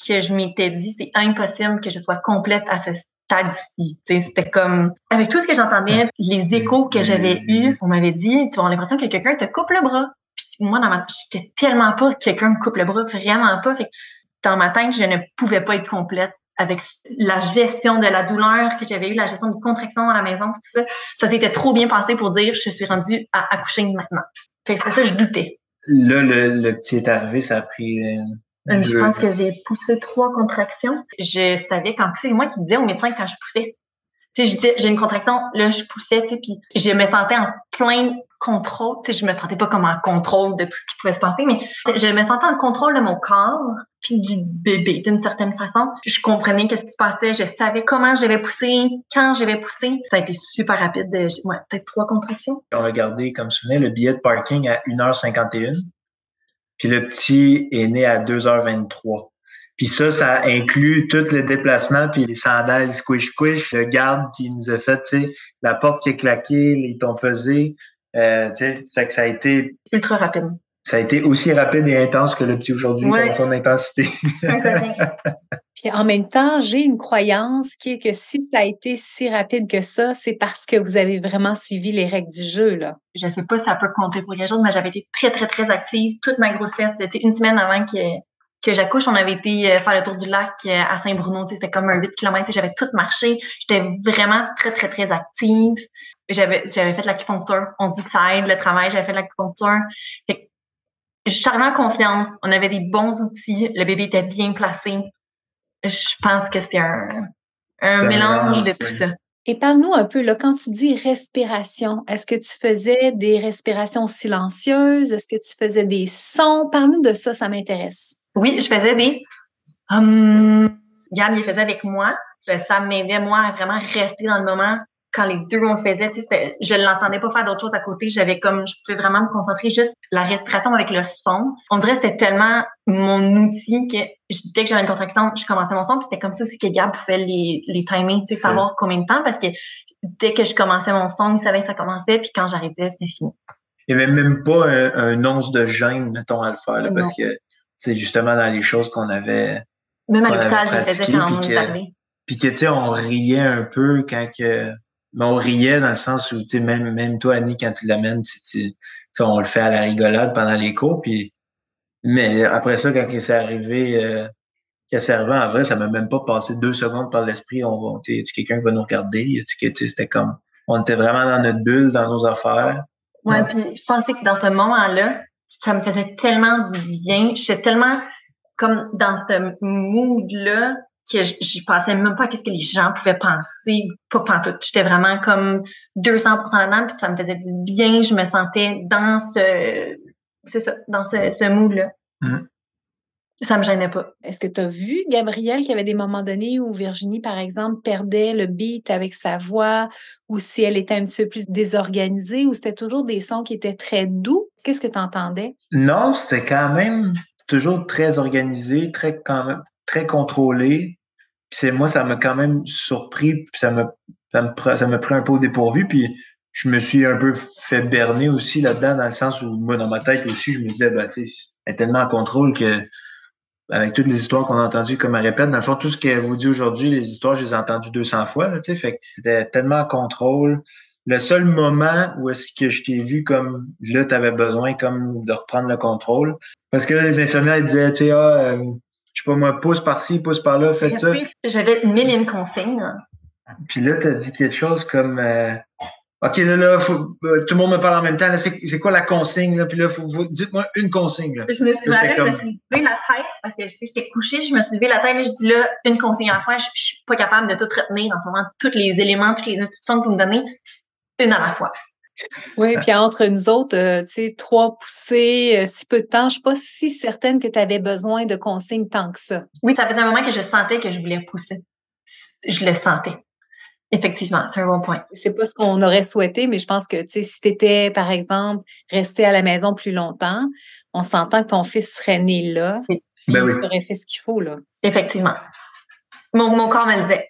que je m'étais dit, c'est impossible que je sois complète à ce stade-ci. C'était comme, avec tout ce que j'entendais, les échos que j'avais eus, on m'avait dit, tu as l'impression que quelqu'un te coupe le bras. Puis moi, dans ma j'étais tellement pas que quelqu'un me coupe le bras, vraiment pas. Fait dans ma tête, je ne pouvais pas être complète avec la gestion de la douleur que j'avais eue, la gestion des contractions à la maison, tout ça. Ça s'était trop bien passé pour dire, je suis rendue à accoucher maintenant. Fait c'est ça, je doutais. Là, le, petit est arrivé, ça a pris. Euh, euh, je pense que j'ai poussé trois contractions. Je savais quand c'est moi qui disais au médecin quand je poussais. Tu sais, j'ai une contraction, là, je poussais, tu sais, puis je me sentais en plein contrôle. Tu sais, je me sentais pas comme en contrôle de tout ce qui pouvait se passer, mais je me sentais en contrôle de mon corps puis du bébé d'une certaine façon. Je comprenais qu'est-ce qui se passait, je savais comment je devais pousser, quand je devais pousser. Ça a été super rapide, de, ouais, peut-être trois contractions. On a gardé, comme souvenez, le billet de parking à 1h51. Puis le petit est né à 2h23. Puis ça, ça inclut tout le déplacement, puis les sandales squish squish, le garde qui nous a fait, tu sais, la porte qui est claquée, les tons pesés, euh, tu sais, que ça a été ultra rapide. ça a été aussi rapide et intense que le petit aujourd'hui dans son intensité. <laughs> Puis en même temps, j'ai une croyance qui est que si ça a été si rapide que ça, c'est parce que vous avez vraiment suivi les règles du jeu. Là. Je sais pas si ça peut compter pour quelque chose, mais j'avais été très, très, très active toute ma grossesse. C'était une semaine avant que, que j'accouche. On avait été euh, faire le tour du lac euh, à Saint-Bruno. C'était comme un 8 km. J'avais tout marché. J'étais vraiment très, très, très active. J'avais, j'avais fait l'acupuncture. On dit que ça aide le travail. J'avais fait l'acupuncture. Fait suis en confiance. On avait des bons outils. Le bébé était bien placé. Je pense que c'est un, un mélange de tout ça. Et parle-nous un peu, là, quand tu dis respiration, est-ce que tu faisais des respirations silencieuses? Est-ce que tu faisais des sons? Parle-nous de ça, ça m'intéresse. Oui, je faisais des hum. Gab, il faisait avec moi. Ça m'aidait, moi, à vraiment rester dans le moment quand les deux on le faisait, je l'entendais pas faire d'autres choses à côté. J'avais comme, je pouvais vraiment me concentrer juste la respiration avec le son. On dirait que c'était tellement mon outil que dès que j'avais une contraction, je commençais mon son. Puis c'était comme ça aussi que Gab pouvait les, les timer, tu sais, savoir combien de temps parce que dès que je commençais mon son, il savait que ça commençait. Puis quand j'arrêtais, c'était fini. Il n'y avait même pas un, once de gêne, mettons, à le faire, parce que c'est justement dans les choses qu'on avait. Même à l'hôpital, je faisais quand on est Puis que, tu sais, on riait un peu quand que mais on riait dans le sens où, tu sais, même, même toi, Annie, quand tu l'amènes, tu, on le fait à la rigolade pendant les cours. Puis, mais après ça, quand c'est arrivé, euh, qu'elle servait, en vrai, ça m'a même pas passé deux secondes par l'esprit. On tu quelqu'un qui va nous regarder? C'était comme, on était vraiment dans notre bulle, dans nos affaires. Ouais, puis je pensais que dans ce moment-là, ça me faisait tellement du bien. J'étais tellement comme dans ce mood-là que j'y pensais même pas à ce que les gens pouvaient penser, pas pantoute. J'étais vraiment comme 200% là-dedans, puis ça me faisait du bien. Je me sentais dans ce, c'est ça, dans ce, ce mood-là. Mm-hmm. Ça me gênait pas. Est-ce que tu as vu, Gabrielle, qu'il y avait des moments donnés où Virginie, par exemple, perdait le beat avec sa voix, ou si elle était un petit peu plus désorganisée, ou c'était toujours des sons qui étaient très doux? Qu'est-ce que tu entendais? Non, c'était quand même toujours très organisé, très quand même très contrôlé. c'est moi, ça m'a quand même surpris, ça me ça un peu au dépourvu, puis je me suis un peu fait berner aussi là-dedans, dans le sens où moi, dans ma tête aussi, je me disais, bah, tu sais, tellement en contrôle que avec toutes les histoires qu'on a entendues, comme elle répète, dans le fond, tout ce qu'elle vous dit aujourd'hui, les histoires, je les ai entendues 200 fois, tu sais, fait que c'était tellement en contrôle. Le seul moment où est-ce que je t'ai vu comme là, tu avais besoin comme de reprendre le contrôle. Parce que là, les infirmières disaient, tu sais, ah, euh, je sais pas moi, pousse par-ci, pousse par-là, faites ça. J'avais mille et une consignes. Puis là, tu as dit quelque chose comme euh, OK, là, là, faut, euh, tout le monde me parle en même temps. C'est quoi la consigne? Là? Puis là, faut, dites-moi une consigne. Là. Je me suis, levé, je me suis levé la tête parce que j'étais couchée, je me suis levé la tête et je dis là, une consigne à faire. Je, je suis pas capable de tout retenir en ce moment, tous les éléments, toutes les instructions que vous me donnez, une à la fois. Oui, puis entre nous autres, euh, tu sais, trois poussées, euh, si peu de temps, je suis pas si certaine que tu avais besoin de consignes tant que ça. Oui, ça fait un moment que je sentais que je voulais pousser. Je le sentais. Effectivement, c'est un bon point. C'est pas ce qu'on aurait souhaité, mais je pense que, tu sais, si tu étais, par exemple, resté à la maison plus longtemps, on s'entend que ton fils serait né là. Oui. Ben il aurait fait ce qu'il faut, là. Effectivement. Mon, mon corps me le disait.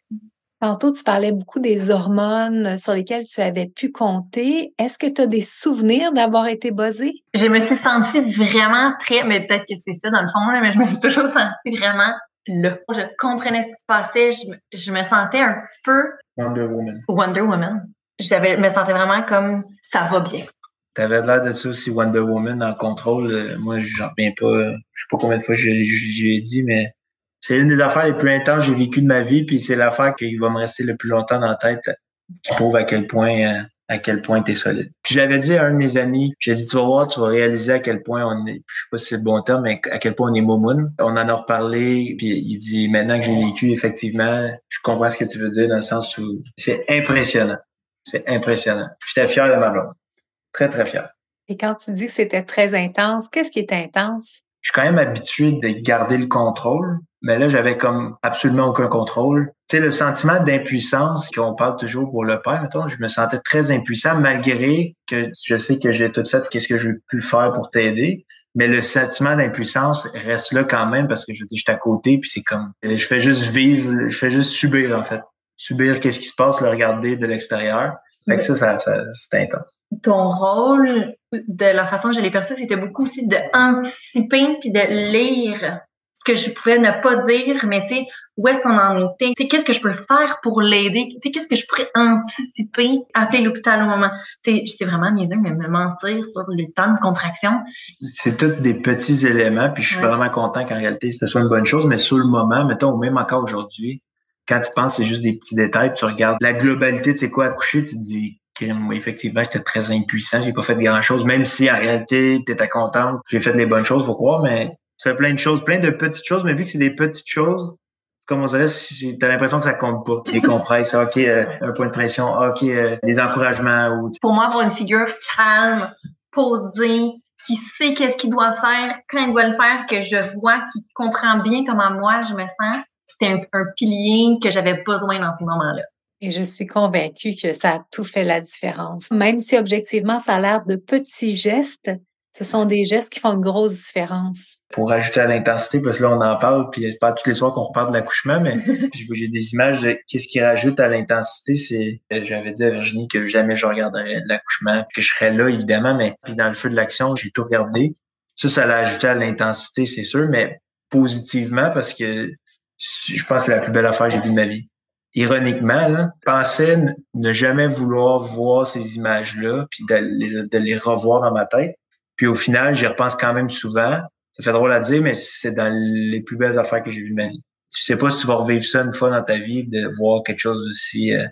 Tantôt, tu parlais beaucoup des hormones sur lesquelles tu avais pu compter. Est-ce que tu as des souvenirs d'avoir été buzzée? Je me suis sentie vraiment très, mais peut-être que c'est ça dans le fond, mais je me suis toujours sentie vraiment là. Je comprenais ce qui se passait. Je, me sentais un petit peu Wonder Woman. Wonder Woman. Je me sentais vraiment comme ça va bien. Tu avais l'air de ça aussi, Wonder Woman en contrôle. Euh, moi, j'en reviens pas. Je sais pas combien de fois j'ai dit, mais c'est une des affaires les plus intenses que j'ai vécues de ma vie, puis c'est l'affaire qui va me rester le plus longtemps dans la tête, qui prouve à quel point euh, à quel point tu es solide. Puis je l'avais dit à un de mes amis, j'ai dit, tu vas voir, tu vas réaliser à quel point on est, je sais pas si c'est le bon terme, mais à quel point on est momoun. On en a reparlé, puis il dit, maintenant que j'ai vécu, effectivement, je comprends ce que tu veux dire dans le sens où c'est impressionnant. C'est impressionnant. J'étais fier de ma blonde. Très, très fier. Et quand tu dis que c'était très intense, qu'est-ce qui est intense? Je suis quand même habitué de garder le contrôle, mais là, j'avais comme absolument aucun contrôle. Tu sais, le sentiment d'impuissance qu'on parle toujours pour le père, mettons, je me sentais très impuissant malgré que je sais que j'ai tout fait qu'est-ce que j'ai pu faire pour t'aider. Mais le sentiment d'impuissance reste là quand même parce que je, je suis à côté puis c'est comme, je fais juste vivre, je fais juste subir en fait. Subir qu'est-ce qui se passe, le regarder de l'extérieur. Fait que ça, ça, ça c'était intense. Ton rôle, de la façon que je l'ai perçu, c'était beaucoup aussi d'anticiper puis de lire ce que je pouvais ne pas dire, mais tu sais, où est-ce qu'on en était? Tu sais, qu'est-ce que je peux faire pour l'aider? Tu sais, qu'est-ce que je pourrais anticiper, appeler l'hôpital au moment? Tu sais, c'est vraiment niaiseux, mais me mentir sur les temps de contraction. C'est tous des petits éléments, puis je suis vraiment content qu'en réalité, ce soit une bonne chose, mais sur le moment, mettons, même encore aujourd'hui, quand tu penses c'est juste des petits détails, tu regardes la globalité, tu sais quoi, accoucher, tu te dis, effectivement, j'étais très impuissant, j'ai pas fait grand chose, même si en réalité, tu étais contente, j'ai fait les bonnes choses, faut croire, mais tu fais plein de choses, plein de petites choses, mais vu que c'est des petites choses, comme on dirait, t'as l'impression que ça compte pas. Des <laughs> compresses, OK, euh, un point de pression, OK, euh, des encouragements. Ou... Pour moi, pour une figure calme, posée, qui sait qu'est-ce qu'il doit faire, quand il doit le faire, que je vois, qui comprend bien comment moi je me sens, c'était un, pilier que j'avais besoin dans ces moments-là. Et je suis convaincue que ça a tout fait la différence. Même si objectivement, ça a l'air de petits gestes, ce sont des gestes qui font une grosse différence. Pour ajouter à l'intensité, parce que là, on en parle, puis c'est pas tous les soirs qu'on reparle de l'accouchement, mais <laughs> j'ai des images de qu'est-ce qui rajoute à l'intensité. C'est, euh, j'avais dit à Virginie que jamais je regarderais l'accouchement, que je serais là, évidemment, mais puis dans le feu de l'action, j'ai tout regardé. Ça, ça l'a ajouté à l'intensité, c'est sûr, mais positivement, parce que je pense que c'est la plus belle affaire que j'ai vue de ma vie. Ironiquement, là, pensais ne jamais vouloir voir ces images-là, puis de les revoir dans ma tête. Puis au final, j'y repense quand même souvent. Ça fait drôle à dire, mais c'est dans les plus belles affaires que j'ai vues de ma vie. Tu sais pas si tu vas revivre ça une fois dans ta vie, de voir quelque chose d'aussi euh,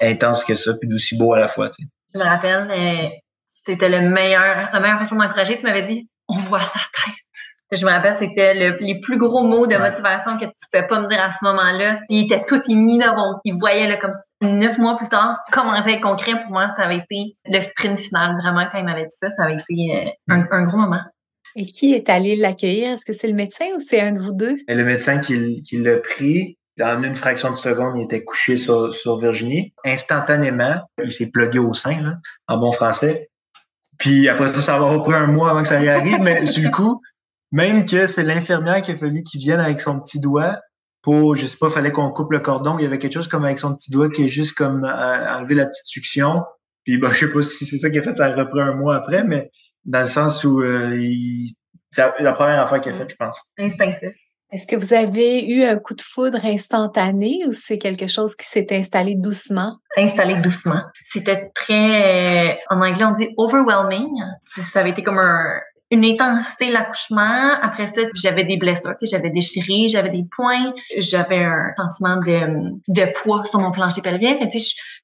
intense que ça, puis d'aussi beau à la fois. Je me rappelle, euh, c'était le meilleur, la meilleure façon d'encourager. Tu m'avais dit, on voit sa tête. Je me rappelle, c'était le, les plus gros mots de motivation que tu pouvais pas me dire à ce moment-là. Il était tout ému d'avoir, il voyait là, comme neuf mois plus tard, ça commençait à être concret pour moi. Ça avait été le sprint final. Vraiment, quand il m'avait dit ça, ça avait été euh, un, gros moment. Et qui est allé l'accueillir? Est-ce que c'est le médecin ou c'est un de vous deux? Le médecin qui, qui l'a pris, dans une fraction de seconde, il était couché sur, sur Virginie. Instantanément, il s'est plugué au sein, là, en bon français. Puis après ça, ça va repris un mois avant que ça y arrive, mais sur le coup, même que c'est l'infirmière qui a fallu qu'il vienne avec son petit doigt pour, je sais pas, fallait qu'on coupe le cordon. Il y avait quelque chose comme avec son petit doigt qui est juste comme euh, enlever la petite succion. Puis bah, <laughs> je sais pas si c'est ça qui a fait, ça a repris un mois après, mais dans le sens où euh, c'est la première affaire qu'il a faite, je pense. Instinctif. Est-ce que vous avez eu un coup de foudre instantané ou c'est quelque chose qui s'est installé doucement? Installé doucement. C'était très, en anglais on dit overwhelming. Ça avait été comme un, une intensité l'accouchement. Après ça, j'avais des blessures, j'avais déchiré, j'avais des points, j'avais un sentiment de, de poids sur mon plancher pelvien. Fait,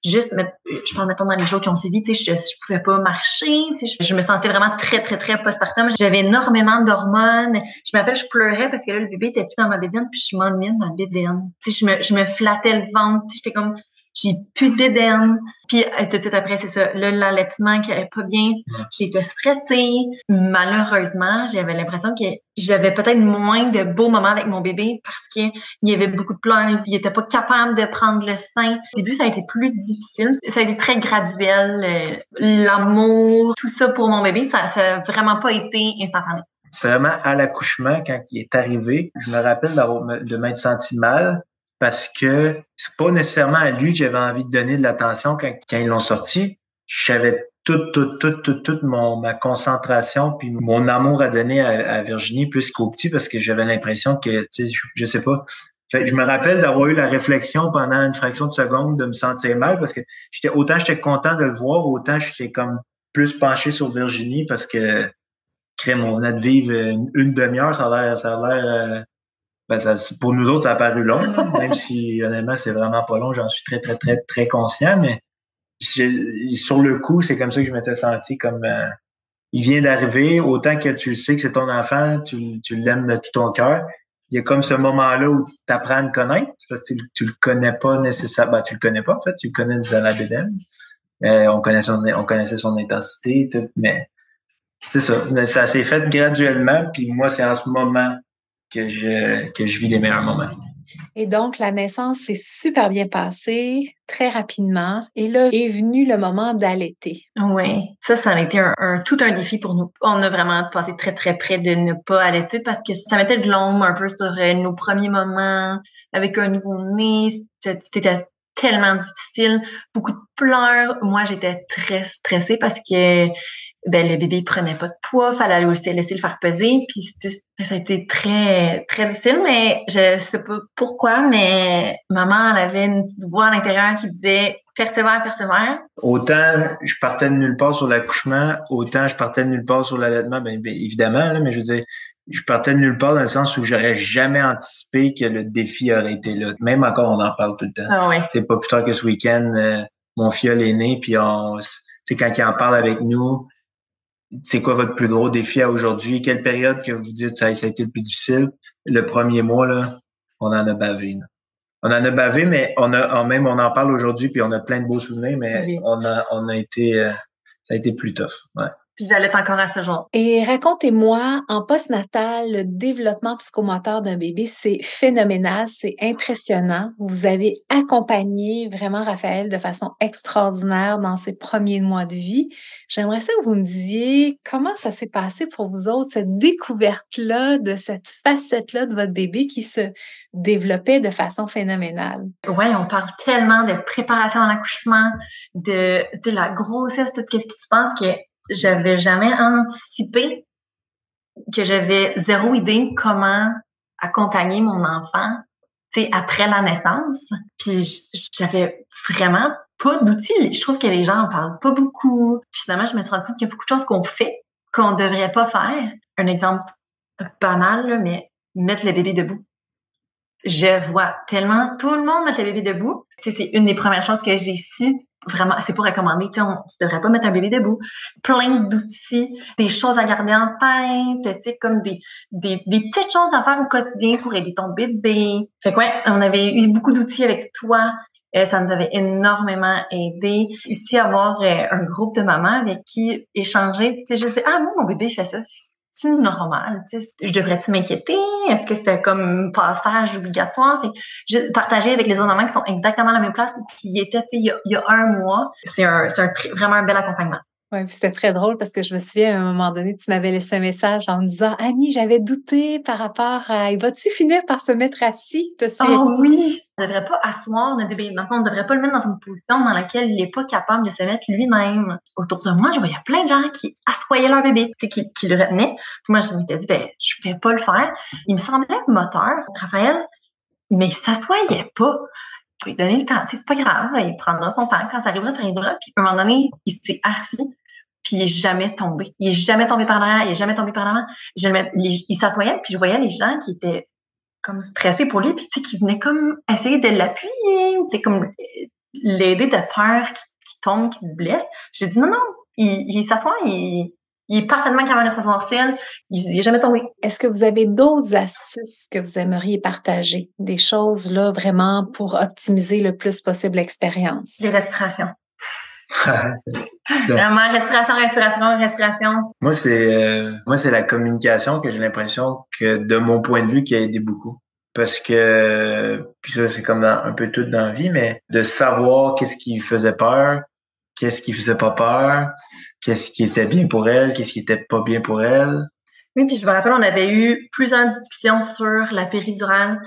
juste, je pense, mettons, dans les jours qui ont suivi, je, je pouvais pas marcher, je, je me sentais vraiment très, très, très postpartum. J'avais énormément d'hormones. Je m'appelle, je pleurais parce que là, le bébé était plus dans ma bédaine, puis je m'ennuyais de ma bédaine. Je me, je me flattais le ventre, j'étais comme j'ai plus d'éden. Puis euh, tout de suite après, c'est ça, l'allaitement qui allait pas bien. J'étais stressée. Malheureusement, j'avais l'impression que j'avais peut-être moins de beaux moments avec mon bébé parce qu'il y avait beaucoup de pleurs. Il était pas capable de prendre le sein. Au début, ça a été plus difficile. Ça a été très graduel. Euh, l'amour, tout ça pour mon bébé, ça, ça a vraiment pas été instantané vraiment à l'accouchement, quand il est arrivé, je me rappelle de m'être senti mal, parce que c'est pas nécessairement à lui que j'avais envie de donner de l'attention quand, ils l'ont sorti. J'avais toute, toute, toute, toute, toute mon, ma concentration puis mon amour à donner à, Virginie plus qu'au petit parce que j'avais l'impression que, tu sais, je, sais pas. Fait, je me rappelle d'avoir eu la réflexion pendant une fraction de seconde de me sentir mal parce que j'étais autant j'étais content de le voir, autant j'étais comme plus penché sur Virginie parce que crème, on venait de vivre une, demi-heure, ça a l'air, ça a l'air euh, ben ça, pour nous autres, ça a paru long, <laughs> même si honnêtement, c'est vraiment pas long, j'en suis très, très, très, très conscient, mais sur le coup, c'est comme ça que je m'étais senti comme euh, il vient d'arriver, autant que tu sais que c'est ton enfant, tu, tu l'aimes de tout ton cœur. Il y a comme ce moment-là où tu apprends à le connaître, parce que tu, le connais pas nécessairement. Ben, tu le connais pas, en fait, tu le connais de la bédaine. Euh, on, connaissait son, on connaissait son intensité, tout, mais c'est ça. Ça s'est fait graduellement, puis moi, c'est en ce moment que je, que je vis les meilleurs moments. Et donc, la naissance s'est super bien passée, très rapidement. Et là est venu le moment d'allaiter. Oui, ça, ça a été un, tout un défi pour nous. On a vraiment passé très, très près de ne pas allaiter parce que ça mettait de l'ombre un peu sur euh, nos premiers moments avec un nouveau-né. C'était tellement difficile, beaucoup de pleurs. Moi, j'étais très stressée parce que ben, le bébé prenait pas de poids, fallait aussi laisser le faire peser, puis ça a été très, très difficile, mais je sais pas pourquoi, mais maman, elle avait une petite voix à l'intérieur qui disait persévère, persévère. Autant je partais de nulle part sur l'accouchement, autant je partais de nulle part sur l'allaitement, bien, évidemment, mais je veux dire, je partais de nulle part dans le sens où j'aurais jamais anticipé que le défi aurait été là. Même encore, on en parle tout le temps. Ah ouais. C'est pas plus tard que ce week-end, euh, mon fiole est né, puis on, c'est quand il en parle avec nous, c'est quoi votre plus gros défi à aujourd'hui? Quelle période que vous dites ça, ça a été le plus difficile? Le premier mois, là, on en a bavé. On en a bavé, mais on a même on en parle aujourd'hui, puis on a plein de beaux souvenirs, mais on a on a été euh, ça a été plus tough. Ouais. Puis j'allais encore à ce jour. Et racontez-moi, en postnatal, le développement psychomoteur d'un bébé, c'est phénoménal, c'est impressionnant. Vous avez accompagné vraiment Raphaël de façon extraordinaire dans ses premiers mois de vie. J'aimerais ça que vous me disiez comment ça s'est passé pour vous autres, cette découverte-là de cette facette-là de votre bébé qui se développait de façon phénoménale. Oui, on parle tellement de préparation à l'accouchement, de, de la grossesse, tout ce qui se passe que j'avais jamais anticipé que j'avais zéro idée comment accompagner mon enfant après la naissance. Puis j'avais vraiment pas d'outils. Je trouve que les gens en parlent pas beaucoup. finalement, je me suis rendu compte qu'il y a beaucoup de choses qu'on fait qu'on devrait pas faire. Un exemple banal, mais mettre le bébé debout. Je vois tellement tout le monde mettre le bébé debout. c'est une des premières choses que j'ai su vraiment, c'est pour recommander, tu ne devrais pas mettre un bébé debout. Plein d'outils, des choses à garder en tête, tu comme des, des, petites choses à faire au quotidien pour aider ton bébé. Fait que ouais, on avait eu beaucoup d'outils avec toi. et ça nous avait énormément aidé. Aussi, avoir euh, un groupe de mamans avec qui échanger. Tu sais, dis, ah, moi, mon bébé fait ça c'est normal? Je devrais-tu m'inquiéter? Est-ce que c'est comme passage obligatoire? je partageais avec les autres mamans qui sont exactement à la même place qui étaient il y, a, il y a un mois. C'est un, un, vraiment un bel accompagnement. Oui, c'était très drôle parce que je me souviens, à un moment donné, tu m'avais laissé un message en me disant Annie, j'avais douté par rapport à vas-tu finir par se mettre assis Oh oui! On ne devrait pas asseoir notre bébé. Maintenant, on ne devrait pas le mettre dans une position dans laquelle il n'est pas capable de se mettre lui-même. Autour de moi, je voyais plein de gens qui assoyaient leur bébé, qui, qui le retenaient. Puis moi, je m'étais dit, ben, je ne vais pas le faire. Il me semblait moteur, Raphaël, mais il s'assoyait pas. Je vais lui donner le temps. c'est pas grave, il prendra son temps. Quand ça arrivera, ça arrivera. Puis à un moment donné, il s'est assis puis il est jamais tombé. Il est jamais tombé par derrière, il est jamais tombé par l'avant. il s'assoyait, puis je voyais les gens qui étaient comme stressés pour lui, puis qui venaient comme essayer de l'appuyer, tu comme euh, l'aider de peur qu'il tombe, qu'il se blesse. J'ai dit non, non, il, il s'assoit, il, il est parfaitement capable de s'asseoir il n'est jamais tombé. Est-ce que vous avez d'autres astuces que vous aimeriez partager? Des choses là vraiment pour optimiser le plus possible l'expérience? Les respirations. <laughs> Vraiment, respiration, respiration, respiration. Moi, c'est euh, moi, c'est la communication que j'ai l'impression que, de mon point de vue, qui a aidé beaucoup. Parce que, puis ça, c'est comme un peu tout dans la vie, mais de savoir qu'est-ce qui faisait peur, qu'est-ce qui faisait pas peur, qu'est-ce qui était bien pour elle, qu'est-ce qui était pas bien pour elle? Oui, puis je me rappelle, on avait eu plusieurs discussions sur la péridurale.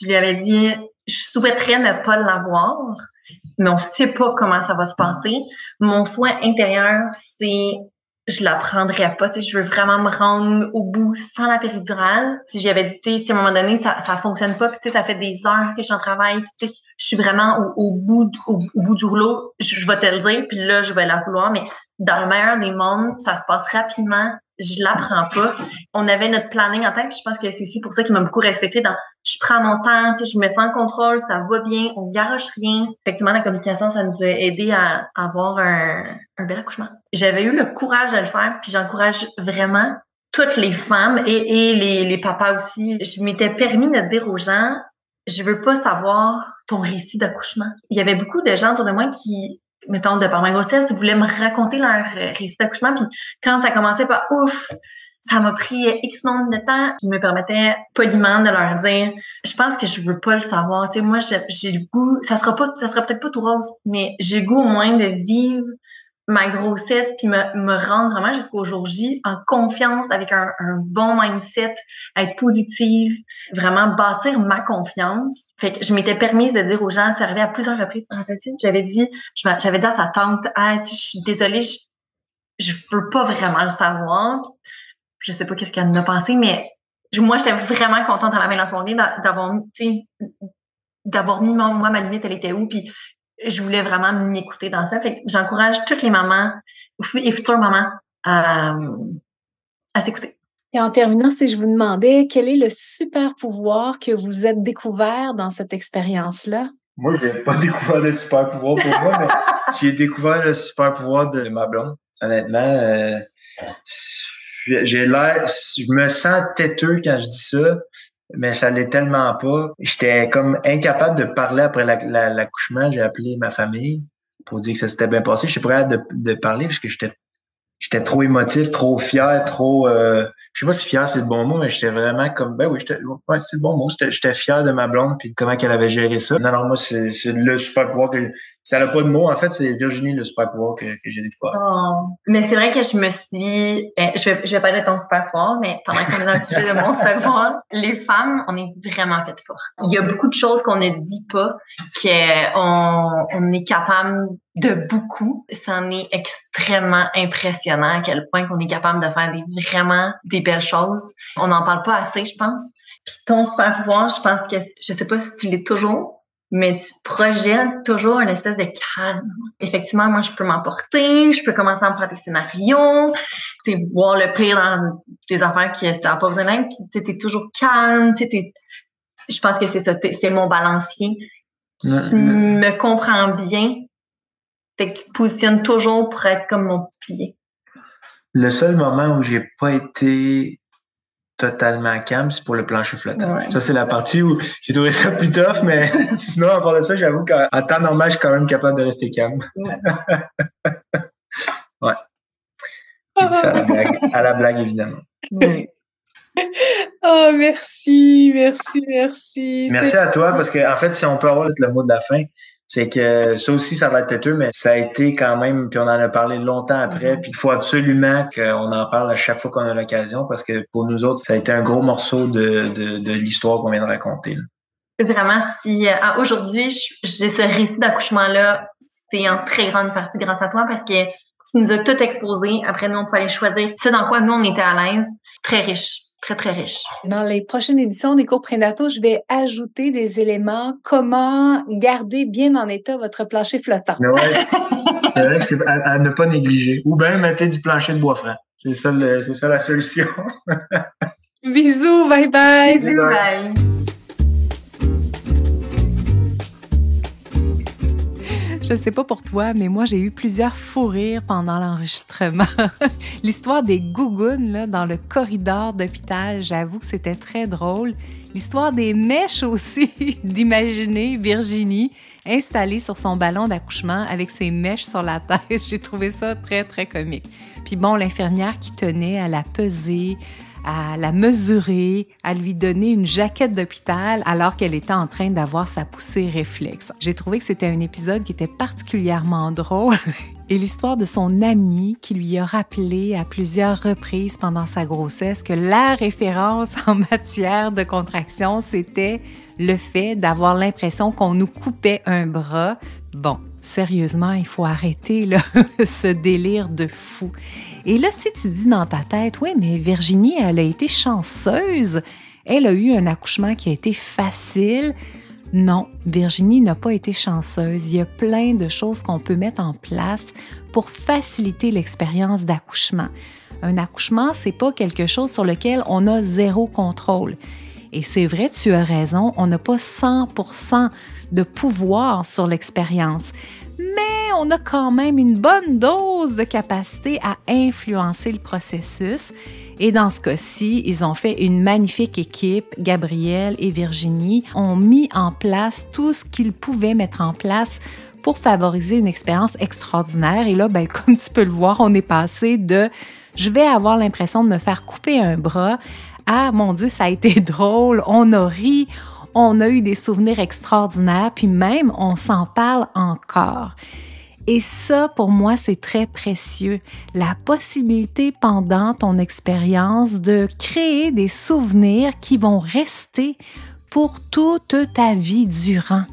Je lui avais dit, je souhaiterais ne pas l'avoir mais on ne sait pas comment ça va se passer. Mon soin intérieur, c'est je la prendrais pas. Je veux vraiment me rendre au bout sans la péridurale. J'avais dit, si à un moment donné, ça ne fonctionne pas, puis ça fait des heures que je suis en travail, je suis vraiment au, bout, au, bout du rouleau, je, je, vais te le dire, puis là, je vais la vouloir. Mais dans le meilleur des mondes, ça se passe rapidement je l'apprends pas. On avait notre planning en tête, je pense que c'est aussi pour ça qu'il m'a beaucoup respecté dans je prends mon temps, tu sais, je me sens en contrôle, ça va bien, on garoche rien. Effectivement, la communication, ça nous a aidé à avoir un, un bel accouchement. J'avais eu le courage de le faire, puis j'encourage vraiment toutes les femmes et, et les, les papas aussi. Je m'étais permis de dire aux gens, je veux pas savoir ton récit d'accouchement. Il y avait beaucoup de gens autour de moi qui mettons, de par ma grossesse, voulaient me raconter leur euh, récit d'accouchement. Puis quand ça commençait par ouf, ça m'a pris X nombre de temps. Je me permettais poliment de leur dire, je pense que je veux pas le savoir. Tu sais, moi, j'ai le goût, ça sera pas, ça sera peut-être pas tout rose, mais j'ai le goût au moins de vivre ma grossesse, puis me, me rendre vraiment jusqu'au jour J en confiance, avec un, bon mindset, être positive, vraiment bâtir ma confiance. Fait que je m'étais permise de dire aux gens, c'est arrivé à plusieurs reprises, j'avais dit, j'avais dit à sa tante, ah, je suis désolée, je, je veux pas vraiment le savoir. Je sais pas qu'est-ce qu'elle en a pensé, mais moi, j'étais vraiment contente à la main dans son lit d'avoir, d'avoir mis moi, ma limite, elle était où, puis je voulais vraiment m'écouter dans ça. Fait que j'encourage toutes les mamans et futures mamans à, à s'écouter. Et en terminant, si je vous demandais quel est le super pouvoir que vous êtes découvert dans cette expérience-là? Moi, je n'ai pas <laughs> découvert le super pouvoir pour moi, mais <laughs> j'ai découvert le super pouvoir de ma blonde. Honnêtement, euh, j'ai l'air, je me sens têteux quand je dis ça, mais ça l'est tellement pas. J'étais comme incapable de parler après l'accouchement. J'ai appelé ma famille pour dire que ça s'était bien passé. Je suis prêt de, de parler parce que j'étais j'étais trop émotif, trop fier, trop euh, je sais pas si fier c'est le bon mot, mais j'étais vraiment comme ben oui, c'est le bon mot. J'étais fier de ma blonde puis comment qu'elle avait géré ça. Non, non, moi, c'est le super pouvoir que ça n'a pas de mots. En fait, c'est Virginie le super pouvoir que, j'ai découvert. Oh. Mais c'est vrai que je me suis eh, je vais je vais parler de ton super pouvoir, mais pendant qu'on est dans le sujet de mon super pouvoir, les femmes, on est vraiment faites pour. Il y a beaucoup de choses qu'on ne dit pas qu'on on est capable de beaucoup. C'en est extrêmement impressionnant à quel point qu'on est capable de faire des vraiment des belles choses. On n'en parle pas assez, je pense. Puis ton super pouvoir, je pense que je sais pas si tu l'es toujours, mais tu projettes toujours une espèce de calme. Effectivement, moi, je peux m'emporter, je peux commencer à me faire des scénarios, tu voir le pire dans des affaires qui n'a pas besoin d'être, puis tu es toujours calme, tu je pense que c'est ça, c'est mon balancier. Tu me comprends bien, fait que tu te positionnes toujours pour être comme mon petit pilier. Le seul moment où j'ai pas été totalement calme, c'est pour le plancher flottant. Ça, c'est la partie où j'ai trouvé ça plus tough, mais <laughs> sinon, à part de ça, j'avoue qu'en temps normal, je suis quand même capable de rester calme. Ouais. <laughs> à, la blague, à la blague, évidemment. Oh, <laughs> merci, merci, merci. Merci à toi, parce qu'en en fait, si on peut avoir le mot de la fin, c'est que ça aussi, ça va être têteux, mais ça a été quand même, puis on en a parlé longtemps après, mm-hmm. puis il faut absolument qu'on en parle à chaque fois qu'on a l'occasion, parce que pour nous autres, ça a été un gros morceau de, de, de l'histoire qu'on vient de raconter. Vraiment, si euh, aujourd'hui, j'ai ce récit d'accouchement-là, c'est en très grande partie grâce à toi, parce que tu nous as tout exposé. Après, nous, on pouvait aller choisir ce dans quoi nous, on était à l'aise. Très riche très, très riche. Dans les prochaines éditions des cours prénataux, je vais ajouter des éléments. Comment garder bien en état votre plancher flottant? Oui, c'est vrai que c'est à, ne pas négliger. Ou bien mettez du plancher de bois franc. C'est ça, c'est ça la solution. <laughs> Bisous, bye bye. Bisous, bye. Je sais pas pour toi, mais moi, j'ai eu plusieurs fous rires pendant l'enregistrement. <laughs> L'histoire des gougounes là, dans le corridor d'hôpital, j'avoue que c'était très drôle. L'histoire des mèches aussi, <laughs> d'imaginer Virginie installée sur son ballon d'accouchement avec ses mèches sur la tête. <laughs> J'ai trouvé ça très, très comique. Puis bon, l'infirmière qui tenait à la peser, à la mesurer, à lui donner une jaquette d'hôpital alors qu'elle était en train d'avoir sa poussée réflexe. J'ai trouvé que c'était un épisode qui était particulièrement drôle <laughs> et l'histoire de son ami qui lui a rappelé à plusieurs reprises pendant sa grossesse que la référence <laughs> en matière de contraction, c'était le fait d'avoir l'impression qu'on nous coupait un bras. Bon, sérieusement, il faut arrêter là, <laughs> ce délire de fou. Et là, si tu dis dans ta tête, oui, mais Virginie, elle a été chanceuse, elle a eu un accouchement qui a été facile. Non, Virginie n'a pas été chanceuse. Il y a plein de choses qu'on peut mettre en place pour faciliter l'expérience d'accouchement. Un accouchement, c'est pas quelque chose sur lequel on a zéro contrôle. Et c'est vrai, tu as raison, on n'a pas 100% de pouvoir sur l'expérience mais on a quand même une bonne dose de capacité à influencer le processus. Et dans ce cas-ci, ils ont fait une magnifique équipe. Gabrielle et Virginie ont mis en place tout ce qu'ils pouvaient mettre en place pour favoriser une expérience extraordinaire. Et là, ben, <laughs> comme tu peux le voir, on est passé de je vais avoir l'impression de me faire couper un bras à mon Dieu, ça a été <laughs> drôle, on a ri, on a eu des souvenirs extraordinaires, puis même on s'en parle encore. Et ça, pour moi, c'est très précieux. La possibilité pendant ton expérience de créer des souvenirs qui vont rester pour toute ta vie durant.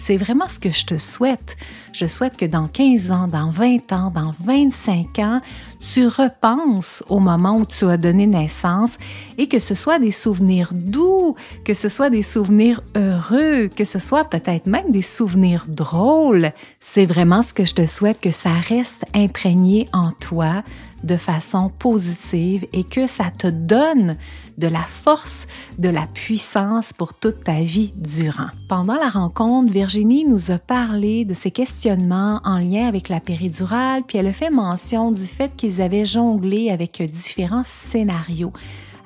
C'est vraiment ce que je te souhaite. Je souhaite que dans 15 ans, dans 20 ans, dans 25 ans, tu repenses au moment où tu as donné naissance et que ce soit des souvenirs doux, que ce soit des souvenirs heureux, que ce soit peut-être même des souvenirs drôles. C'est vraiment ce que je te souhaite, que ça reste imprégné en toi de façon positive et que ça te donne de la force, de la puissance pour toute ta vie durant. Pendant la rencontre, Virginie nous a parlé de ses questionnements en lien avec la péridurale, puis elle a fait mention du fait qu'ils avaient jonglé avec différents scénarios.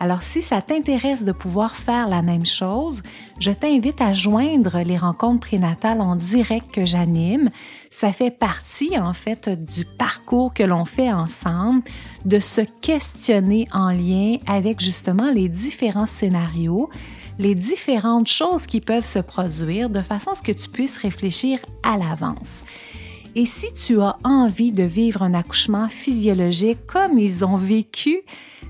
Alors, si ça t'intéresse de pouvoir faire la même chose, je t'invite à joindre les rencontres prénatales en direct que j'anime. Ça fait partie, en fait, du parcours que l'on fait ensemble, de se questionner en lien avec justement les différents scénarios les différentes choses qui peuvent se produire de façon à ce que tu puisses réfléchir à l'avance. Et si tu as envie de vivre un accouchement physiologique comme ils ont vécu,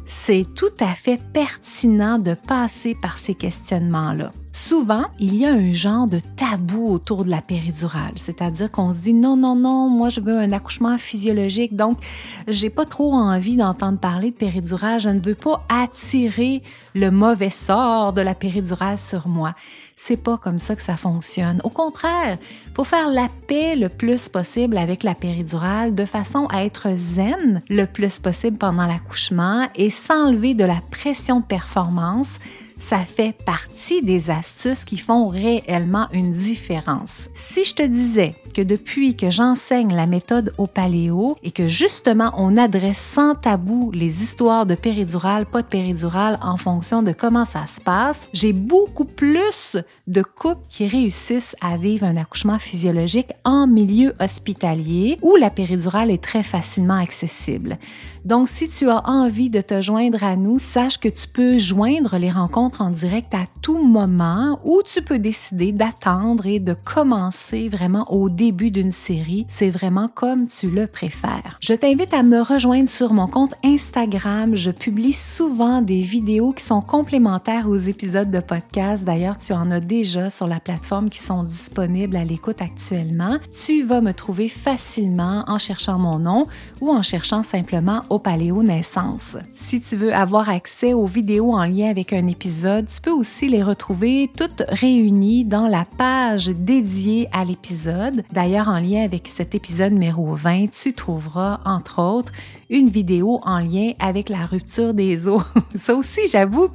c'est tout à fait pertinent de passer par ces questionnements-là. Souvent, il y a un genre de tabou autour de la péridurale, c'est-à-dire qu'on se dit non, non, non, moi je veux un accouchement physiologique, donc j'ai pas trop envie d'entendre parler de péridurale, je ne veux pas attirer le mauvais sort de la péridurale sur moi. C'est pas comme ça que ça fonctionne. Au contraire, faut faire la paix le plus possible avec la péridurale de façon à être zen le plus possible pendant l'accouchement et s'enlever de la pression de performance ça fait partie des astuces qui font réellement une différence. Si je te disais que depuis que j'enseigne la méthode au paléo et que justement on adresse sans tabou les histoires de péridurale, pas de péridurale en fonction de comment ça se passe, j'ai beaucoup plus de couples qui réussissent à vivre un accouchement physiologique en milieu hospitalier où la péridurale est très facilement accessible. Donc si tu as envie de te joindre à nous, sache que tu peux joindre les rencontres en direct à tout moment ou tu peux décider d'attendre et de commencer vraiment au début d'une série. C'est vraiment comme tu le préfères. Je t'invite à me rejoindre sur mon compte Instagram. Je publie souvent des vidéos qui sont complémentaires aux épisodes de podcast. D'ailleurs, tu en as déjà sur la plateforme qui sont disponibles à l'écoute actuellement. Tu vas me trouver facilement en cherchant mon nom ou en cherchant simplement au Paléo Naissance. Si tu veux avoir accès aux vidéos en lien avec un épisode, tu peux aussi les retrouver toutes réunies dans la page dédiée à l'épisode. D'ailleurs, en lien avec cet épisode numéro 20, tu trouveras entre autres une vidéo en lien avec la rupture des os. <laughs> Ça aussi, j'avoue,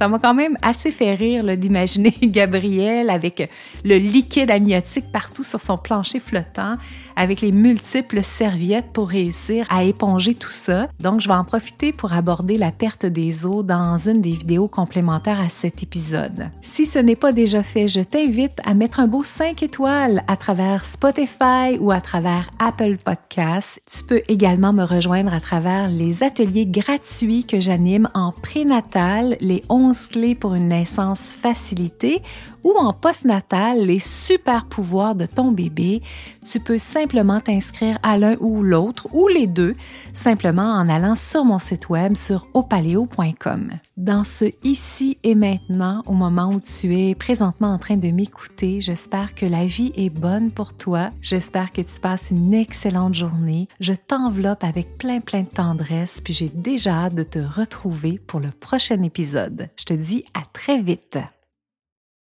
ça m'a quand même assez fait rire d'imaginer <laughs> Gabriel avec le liquide amniotique partout sur son plancher flottant, avec les multiples serviettes pour réussir à éponger tout ça. Donc, je vais en profiter pour aborder la perte des os dans une des vidéos complémentaires à cet épisode. Si ce n'est pas déjà fait, je t'invite à mettre un beau 5 étoiles à travers Spotify ou à travers Apple Podcasts. Tu peux également me rejoindre à travers les ateliers gratuits que j'anime en prénatal les 11 clés pour une naissance facilitée ou en postnatal les super pouvoirs de ton bébé, tu peux simplement t'inscrire à l'un ou l'autre ou les deux simplement en allant sur mon site web sur opaleo.com. Dans ce ici et maintenant, au moment où tu es présentement en train de m'écouter, j'espère que la vie est bonne pour toi. J'espère que tu passes une excellente journée. Je t'enveloppe avec plein plein de tendresse, puis j'ai déjà hâte de te retrouver pour le prochain épisode. Je te dis à très vite.